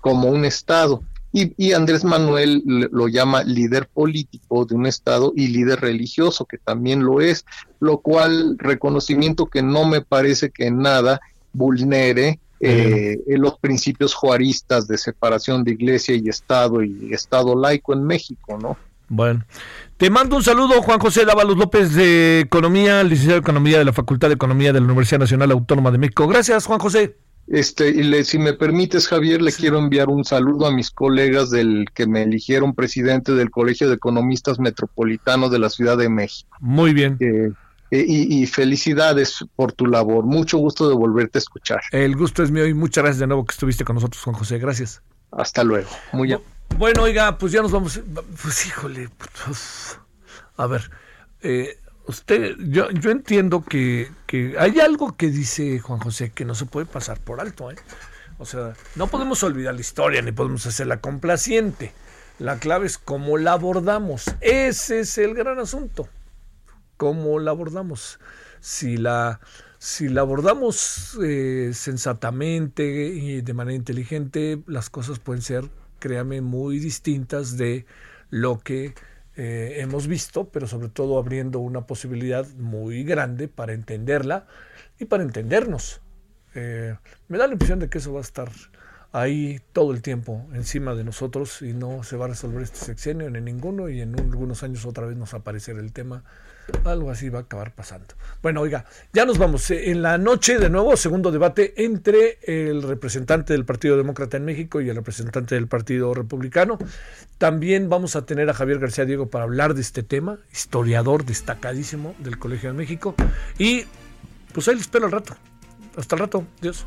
como un Estado. Y, Andrés Manuel lo llama líder político de un Estado y líder religioso, que también lo es, lo cual reconocimiento que no me parece que nada vulnere eh, los principios juaristas de separación de iglesia y Estado y Estado laico en México, ¿no? Bueno, te mando un saludo, Juan José Dávalos López de Economía, licenciado de Economía de la Facultad de Economía de la Universidad Nacional Autónoma de México. Gracias, Juan José. Este, y le, si me permites, Javier, le quiero enviar un saludo a mis colegas del que me eligieron presidente del Colegio de Economistas Metropolitanos de la Ciudad de México. Muy bien. Eh, y, felicidades por tu labor. Mucho gusto de volverte a escuchar. El gusto es mío y muchas gracias de nuevo que estuviste con nosotros, Juan José. Gracias. Hasta luego. Muy bien. Bueno, oiga, pues ya nos vamos. Pues híjole, pues, a ver, eh, usted, yo, yo entiendo que, que hay algo que dice Juan José que no se puede pasar por alto, ¿eh? O sea, no podemos olvidar la historia ni podemos hacerla complaciente. La clave es cómo la abordamos. Ese es el gran asunto. Cómo la abordamos. Si la, si la abordamos eh, sensatamente y de manera inteligente, las cosas pueden ser créame, muy distintas de lo que eh, hemos visto, pero sobre todo abriendo una posibilidad muy grande para entenderla y para entendernos. Eh, me da la impresión de que eso va a estar ahí todo el tiempo encima de nosotros y no se va a resolver este sexenio ni ninguno y en algunos años otra vez nos aparecerá el tema algo así va a acabar pasando. Bueno, oiga, ya nos vamos. Eh, en la noche, de nuevo, segundo debate entre el representante del Partido Demócrata en México y el representante del Partido Republicano. También vamos a tener a Javier García Diego para hablar de este tema, historiador destacadísimo del Colegio de México. Y pues ahí les espero al rato. Hasta el rato. Dios.